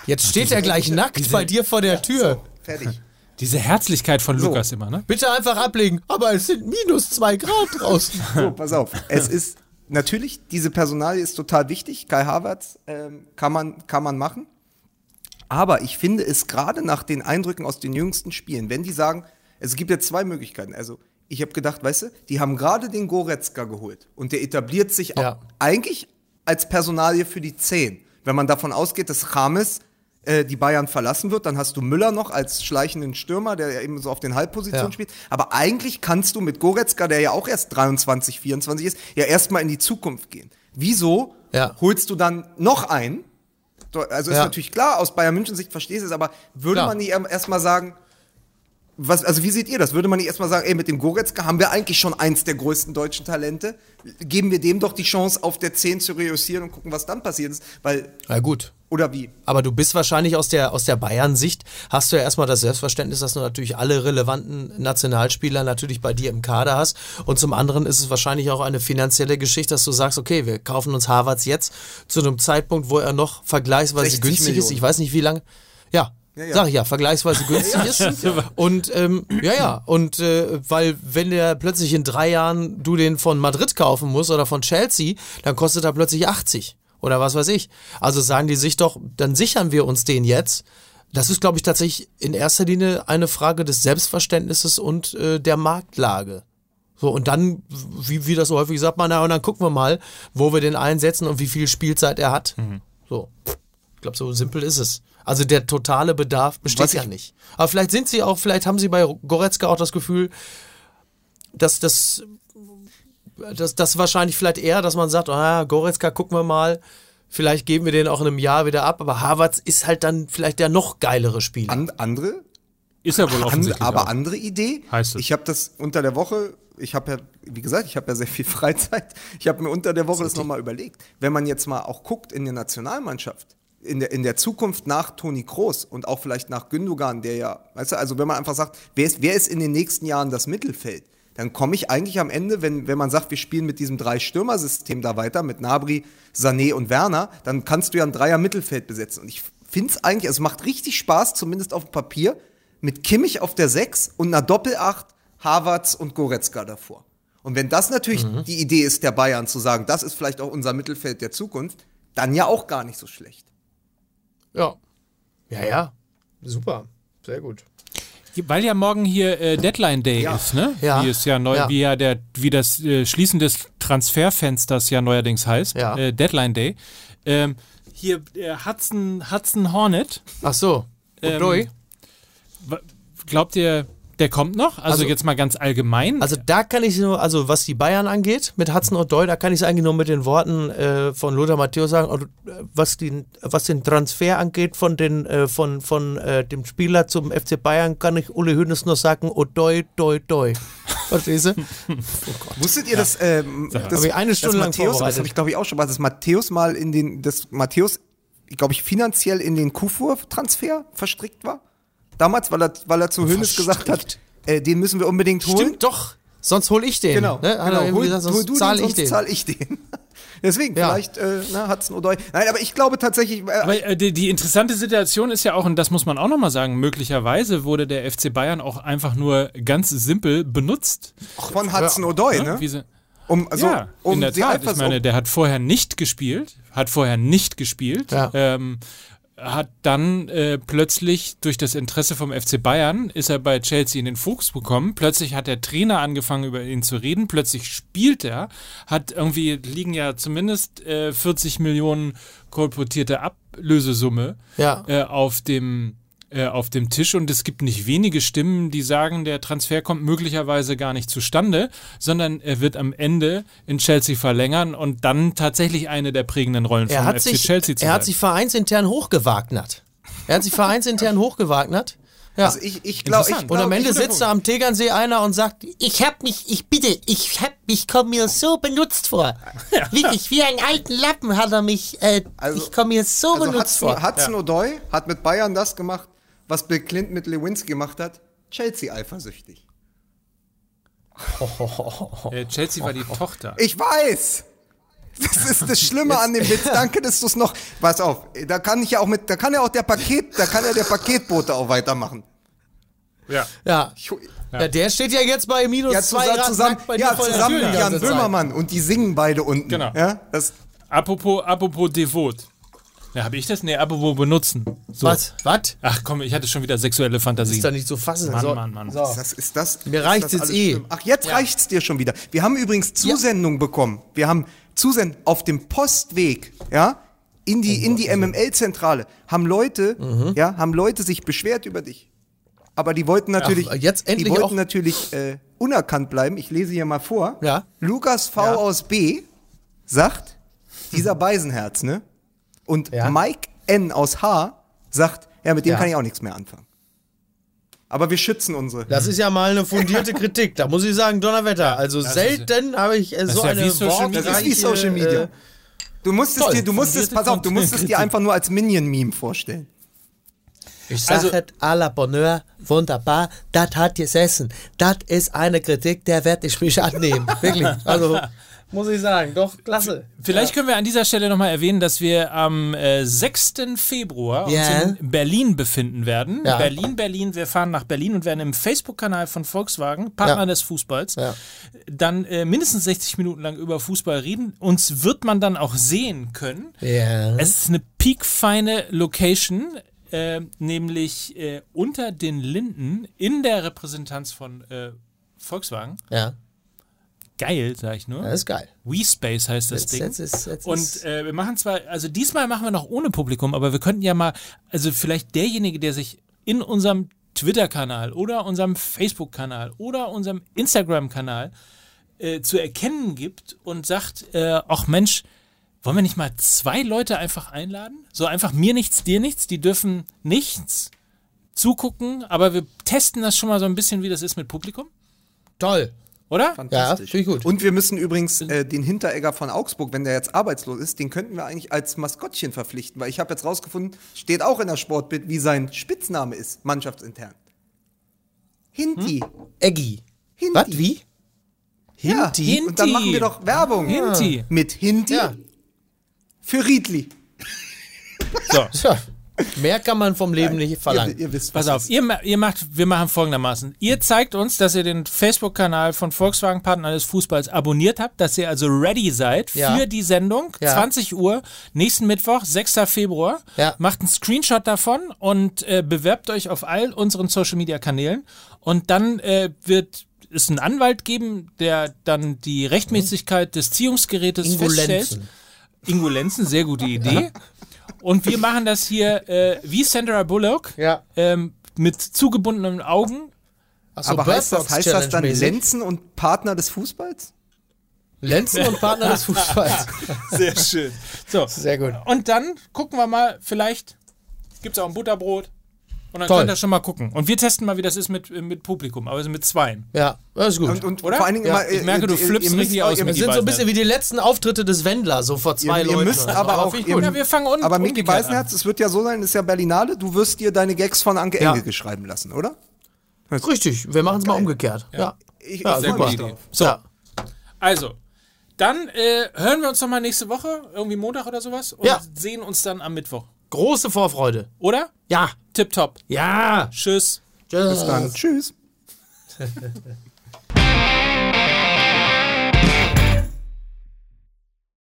Jetzt steht er gleich nackt bei dir vor der Tür. fertig. Diese Herzlichkeit von Lukas immer, ne? Bitte einfach ablegen. Aber es sind minus zwei Grad draußen. <laughs> So, pass auf. Es <laughs> ist natürlich, diese Personalie ist total wichtig. Kai Havertz ähm, kann, man, kann man machen. Aber ich finde es gerade nach den Eindrücken aus den jüngsten Spielen, wenn die sagen, es gibt jetzt zwei Möglichkeiten. Also, ich habe gedacht, weißt du, die haben gerade den Goretzka geholt und der etabliert sich auch Ja. eigentlich als Personalie für die 10. Wenn man davon ausgeht, dass Rames äh, die Bayern verlassen wird, dann hast du Müller noch als schleichenden Stürmer, der ja eben so auf den Halbpositionen Ja. spielt. Aber eigentlich kannst du mit Goretzka, der ja auch erst 23, 24 ist, ja erstmal in die Zukunft gehen. Wieso Ja. holst du dann noch einen? Also ist Ja. natürlich klar, aus Bayern München Sicht verstehst du es, aber würde Klar. man nicht erstmal sagen, Was, also wie seht ihr das? Würde man nicht erstmal sagen, ey, mit dem Goretzka haben wir eigentlich schon eins der größten deutschen Talente? Geben wir dem doch die Chance, auf der 10 zu reüssieren und gucken, was dann passiert ist? Weil, Na gut. oder wie? Aber du bist wahrscheinlich aus der, aus der Bayern-Sicht, hast du ja erstmal das Selbstverständnis, dass du natürlich alle relevanten Nationalspieler natürlich bei dir im Kader hast. Und zum anderen ist es wahrscheinlich auch eine finanzielle Geschichte, dass du sagst, okay, wir kaufen uns Harvards jetzt zu einem Zeitpunkt, wo er noch vergleichsweise 60 günstig ist. Millionen. Ich weiß nicht, wie lange. Ja. Ja, ja. Sag ich ja, vergleichsweise günstig <laughs> ist. Und ähm, ja, ja, und äh, weil wenn der plötzlich in drei Jahren du den von Madrid kaufen musst oder von Chelsea, dann kostet er plötzlich 80 oder was weiß ich. Also sagen die sich doch, dann sichern wir uns den jetzt. Das ist, glaube ich, tatsächlich in erster Linie eine Frage des Selbstverständnisses und äh, der Marktlage. So, und dann, wie, wie das so häufig sagt man, na, und dann gucken wir mal, wo wir den einsetzen und wie viel Spielzeit er hat. So. Ich glaube, so simpel ist es. Also der totale Bedarf besteht Was ja ich- nicht. Aber vielleicht sind sie auch, vielleicht haben sie bei Goretzka auch das Gefühl, dass das, das, das wahrscheinlich vielleicht eher, dass man sagt, ah, Goretzka, gucken wir mal, vielleicht geben wir den auch in einem Jahr wieder ab, aber Havertz ist halt dann vielleicht der noch geilere Spieler. An, andere? Ist ja wohl offensichtlich. aber auch. andere Idee? Heißt es. Ich habe das unter der Woche, ich habe ja, wie gesagt, ich habe ja sehr viel <laughs> Freizeit. Ich habe mir unter der Woche das nochmal überlegt. Wenn man jetzt mal auch guckt in der Nationalmannschaft, in der, in der Zukunft nach Toni Kroos und auch vielleicht nach Gündogan, der ja, weißt du, also wenn man einfach sagt, wer ist, wer ist in den nächsten Jahren das Mittelfeld? Dann komme ich eigentlich am Ende, wenn, wenn man sagt, wir spielen mit diesem Drei-Stürmer-System da weiter, mit Nabri, Sané und Werner, dann kannst du ja ein Dreier-Mittelfeld besetzen. Und ich finde es eigentlich, also es macht richtig Spaß, zumindest auf dem Papier, mit Kimmich auf der 6 und einer Doppelacht, Havertz und Goretzka davor. Und wenn das natürlich die Idee ist der Bayern, zu sagen, das ist vielleicht auch unser Mittelfeld der Zukunft, dann ja auch gar nicht so schlecht. Ja. Ja, ja. Super. Sehr gut. Weil ja morgen hier äh, Deadline Day Ja. ist, ne? Ja. Wie es ja neu, Ja. wie ja der, wie das äh, Schließen des Transferfensters ja neuerdings heißt. Ja. Äh, Deadline Day. Ähm, hier äh, Hudson, Hudson Hornet. Ach so. Ähm, Odoi? Wa- Glaubt ihr, der kommt noch? Also, Also- jetzt mal ganz allgemein. Also da kann ich nur, also was die Bayern angeht, mit Hudson und Doyle, da kann ich es eigentlich nur mit den Worten äh, von Lothar Matthäus sagen, also, äh, was, den, was den Transfer angeht von, den, äh, von, von äh, dem Spieler zum FC Bayern, kann ich Uli Hoeneß nur sagen, oh Doi, Doi, Doi. <laughs> Verstehst du? Wusstet ihr, dass, ähm, das, ich eine Stunde dass lang Matthäus, das habe ich glaube ich auch schon mal, dass Matthäus mal in den, dass Matthäus, glaube ich, finanziell in den Kufur-Transfer verstrickt war? Damals, weil er, weil er zu Hönes gesagt hat, äh, den müssen wir unbedingt holen. Stimmt doch. Sonst hol ich den. Genau, Ne? Hat genau. Hol, gesagt, sonst hol du zahl den, ich sonst den. zahl ich den. <laughs> Deswegen, Ja. vielleicht äh, na, Hudson Odoi. Nein, aber ich glaube tatsächlich, äh, Aber äh, die, die interessante Situation ist ja auch, und das muss man auch nochmal sagen, möglicherweise wurde der FC Bayern auch einfach nur ganz simpel benutzt. von Hudson Odoi, ne? Wie sie, Um, also, ja, um in der Tat. einfach Ich meine, der hat vorher nicht gespielt, hat vorher nicht gespielt, Ja. ähm, hat dann äh, plötzlich durch das Interesse vom FC Bayern ist er bei Chelsea in den Fuchs bekommen. Plötzlich hat der Trainer angefangen über ihn zu reden. Plötzlich spielt er, hat irgendwie liegen ja zumindest äh, 40 Millionen kolportierte Ablösesumme Ja. äh, auf dem äh, auf dem Tisch und es gibt nicht wenige Stimmen, die sagen, der Transfer kommt möglicherweise gar nicht zustande, sondern er wird am Ende in Chelsea verlängern und dann tatsächlich eine der prägenden Rollen Er hat, FC sich, Chelsea zu er hat sich vereinsintern hochgewagnert. Er hat sich vereinsintern <laughs> hochgewagnert. Ja. Also ich, ich glaube, glaub, und am Ende ich, sitzt da am Tegernsee einer und sagt, ich hab mich, ich bitte, ich hab, ich komme mir so benutzt vor. <laughs> Wirklich, wie einen alten Lappen hat er mich, äh, Also- ich komme mir so also benutzt Hudson, vor. Hudson Odoi hat mit Bayern das gemacht, was Bill Clinton mit Lewinsky gemacht hat. Chelsea eifersüchtig. <laughs> Äh, Chelsea war die Tochter. Ich weiß. Das ist das Schlimme an dem Witz. Danke, dass du es noch. Pass auf, da kann ich ja auch mit, da kann ja auch der Paket, da kann ja der Paketbote auch weitermachen. Ja. Ja. Ich, ja. der steht ja jetzt bei minus ja, zwei Grad zusammen, bei ja, zusammen mit Jan. Böhmermann und die singen beide unten. Genau. Ja, das, Apropos, apropos devot. Ja, habe ich das? Nee, apropos benutzen. So. Was? Was? Ach komm, ich hatte schon wieder sexuelle Fantasien. Ist doch nicht zu fassen. Mann, so, Mann, Mann. So. das ist das. Mir das jetzt eh. schlimm. Ach, jetzt reicht's dir schon wieder. Wir haben übrigens Zusendung bekommen. Wir haben Zusendung auf dem Postweg, ja, in die, in die MML-Zentrale, haben Leute, Mhm. ja, haben Leute sich beschwert über dich. Aber die wollten natürlich, Ach, jetzt endlich die wollten auch- natürlich äh, unerkannt bleiben. Ich lese hier mal vor. Ja. Lukas V Ja. aus B sagt, dieser Beisenherz, ne? Und Ja. Mike N aus H sagt, ja, mit dem Ja. kann ich auch nichts mehr anfangen. Aber wir schützen unsere. Das ist ja mal eine fundierte Kritik. Da muss ich sagen, Donnerwetter. Also ist- selten habe ich äh, so eine Social Media. Das ist wie Social Media. Äh, Du musst es toll. dir, du musst es, Fundierte pass auf, du musst es Kritik. dir einfach nur als Minion-Meme vorstellen. ich sage Also- es à la Bonheur, wunderbar, das hat gesessen. Das ist eine Kritik, der werde ich mich annehmen. Wirklich. Also, muss ich sagen, doch, klasse. Vielleicht können wir an dieser Stelle nochmal erwähnen, dass wir am äh, 6. Februar Ja. uns in Berlin befinden werden. Ja. Berlin, Berlin. Wir fahren nach Berlin und werden im Facebook-Kanal von Volkswagen, Partner Ja. des Fußballs, Ja. dann äh, mindestens 60 Minuten lang über Fußball reden. Uns wird man dann auch sehen können. Ja. Es ist eine peakfeine Location, äh, nämlich äh, unter den Linden in der Repräsentanz von äh, Volkswagen. ja, Geil, sag ich nur. das ist geil. WeSpace heißt das Jetzt, Ding. jetzt ist, jetzt Und äh, wir machen zwar, also diesmal machen wir noch ohne Publikum, aber wir könnten ja mal, also vielleicht derjenige, der sich in unserem Twitter-Kanal oder unserem Facebook-Kanal oder unserem Instagram-Kanal äh, zu erkennen gibt und sagt, äh, ach Mensch, wollen wir nicht mal zwei Leute einfach einladen? So einfach mir nichts, dir nichts, die dürfen nichts zugucken, aber wir testen das schon mal so ein bisschen, wie das ist mit Publikum, toll. Oder? Ja, finde ich gut. Und wir müssen übrigens äh, den Hinteregger von Augsburg, wenn der jetzt arbeitslos ist, den könnten wir eigentlich als Maskottchen verpflichten, weil ich habe jetzt rausgefunden, steht auch in der Sportbild, wie sein Spitzname ist, mannschaftsintern. Hinti. Eggi. Hinti. Was, wie? Ja, Hinti? Und dann machen wir doch Werbung. Hinti. Mit Hinti Ja. für Riedli. So. Tja, mehr kann man vom Leben nicht verlangen. Ihr, ihr wisst, Pass was auf, ihr, ihr macht, wir machen folgendermaßen. Ihr zeigt uns, dass ihr den Facebook-Kanal von Volkswagen Partner des Fußballs abonniert habt, dass ihr also ready seid Ja. für die Sendung, Ja. 20 Uhr, nächsten Mittwoch, 6. Februar. Ja. Macht einen Screenshot davon und äh, bewerbt euch auf all unseren Social-Media-Kanälen und dann äh, wird es einen Anwalt geben, der dann die Rechtmäßigkeit des Ziehungsgerätes Ingo feststellt. Lenzen. Ingo Lenzen, sehr gute Idee. <laughs> Und wir machen das hier äh, wie Sandra Bullock Ja. ähm, mit zugebundenen Augen. Achso, Aber heißt das, heißt das dann? Lenzen und Partner des Fußballs? Lenzen und Partner des Fußballs. <laughs> Sehr schön. So. Sehr gut. Und dann gucken wir mal, vielleicht gibt es auch ein Butterbrot. Und dann Toll. könnt ihr schon mal gucken. Und wir testen mal, wie das ist mit, mit Publikum, aber also mit zweien. Ja, das ist gut. Und, und Oder? vor allen Dingen Ja, immer, ich merke, du ihr- ihr flippst richtig auch- aus ihr mit wir sind so ein bisschen wie die letzten Auftritte des Wendler, so vor zwei Ihr, ihr Leuten. müsst aber auch. ich Ihr. Ja, wir fangen un- aber Micky Beisenherz, es wird ja so sein, ist ja Berlinale, du wirst dir deine Gags von Anke Ja. Engelke schreiben lassen, oder? Richtig, wir machen es mal umgekehrt. Ja, Ich, ja ich Idee. drauf. So, Ja. also. Dann äh, hören wir uns nochmal nächste Woche, irgendwie Montag oder sowas, und Ja. sehen uns dann am Mittwoch. Große Vorfreude. Oder? Ja. Tipptopp. Ja. Tschüss. Tschüss. Bis dann. Tschüss. <laughs>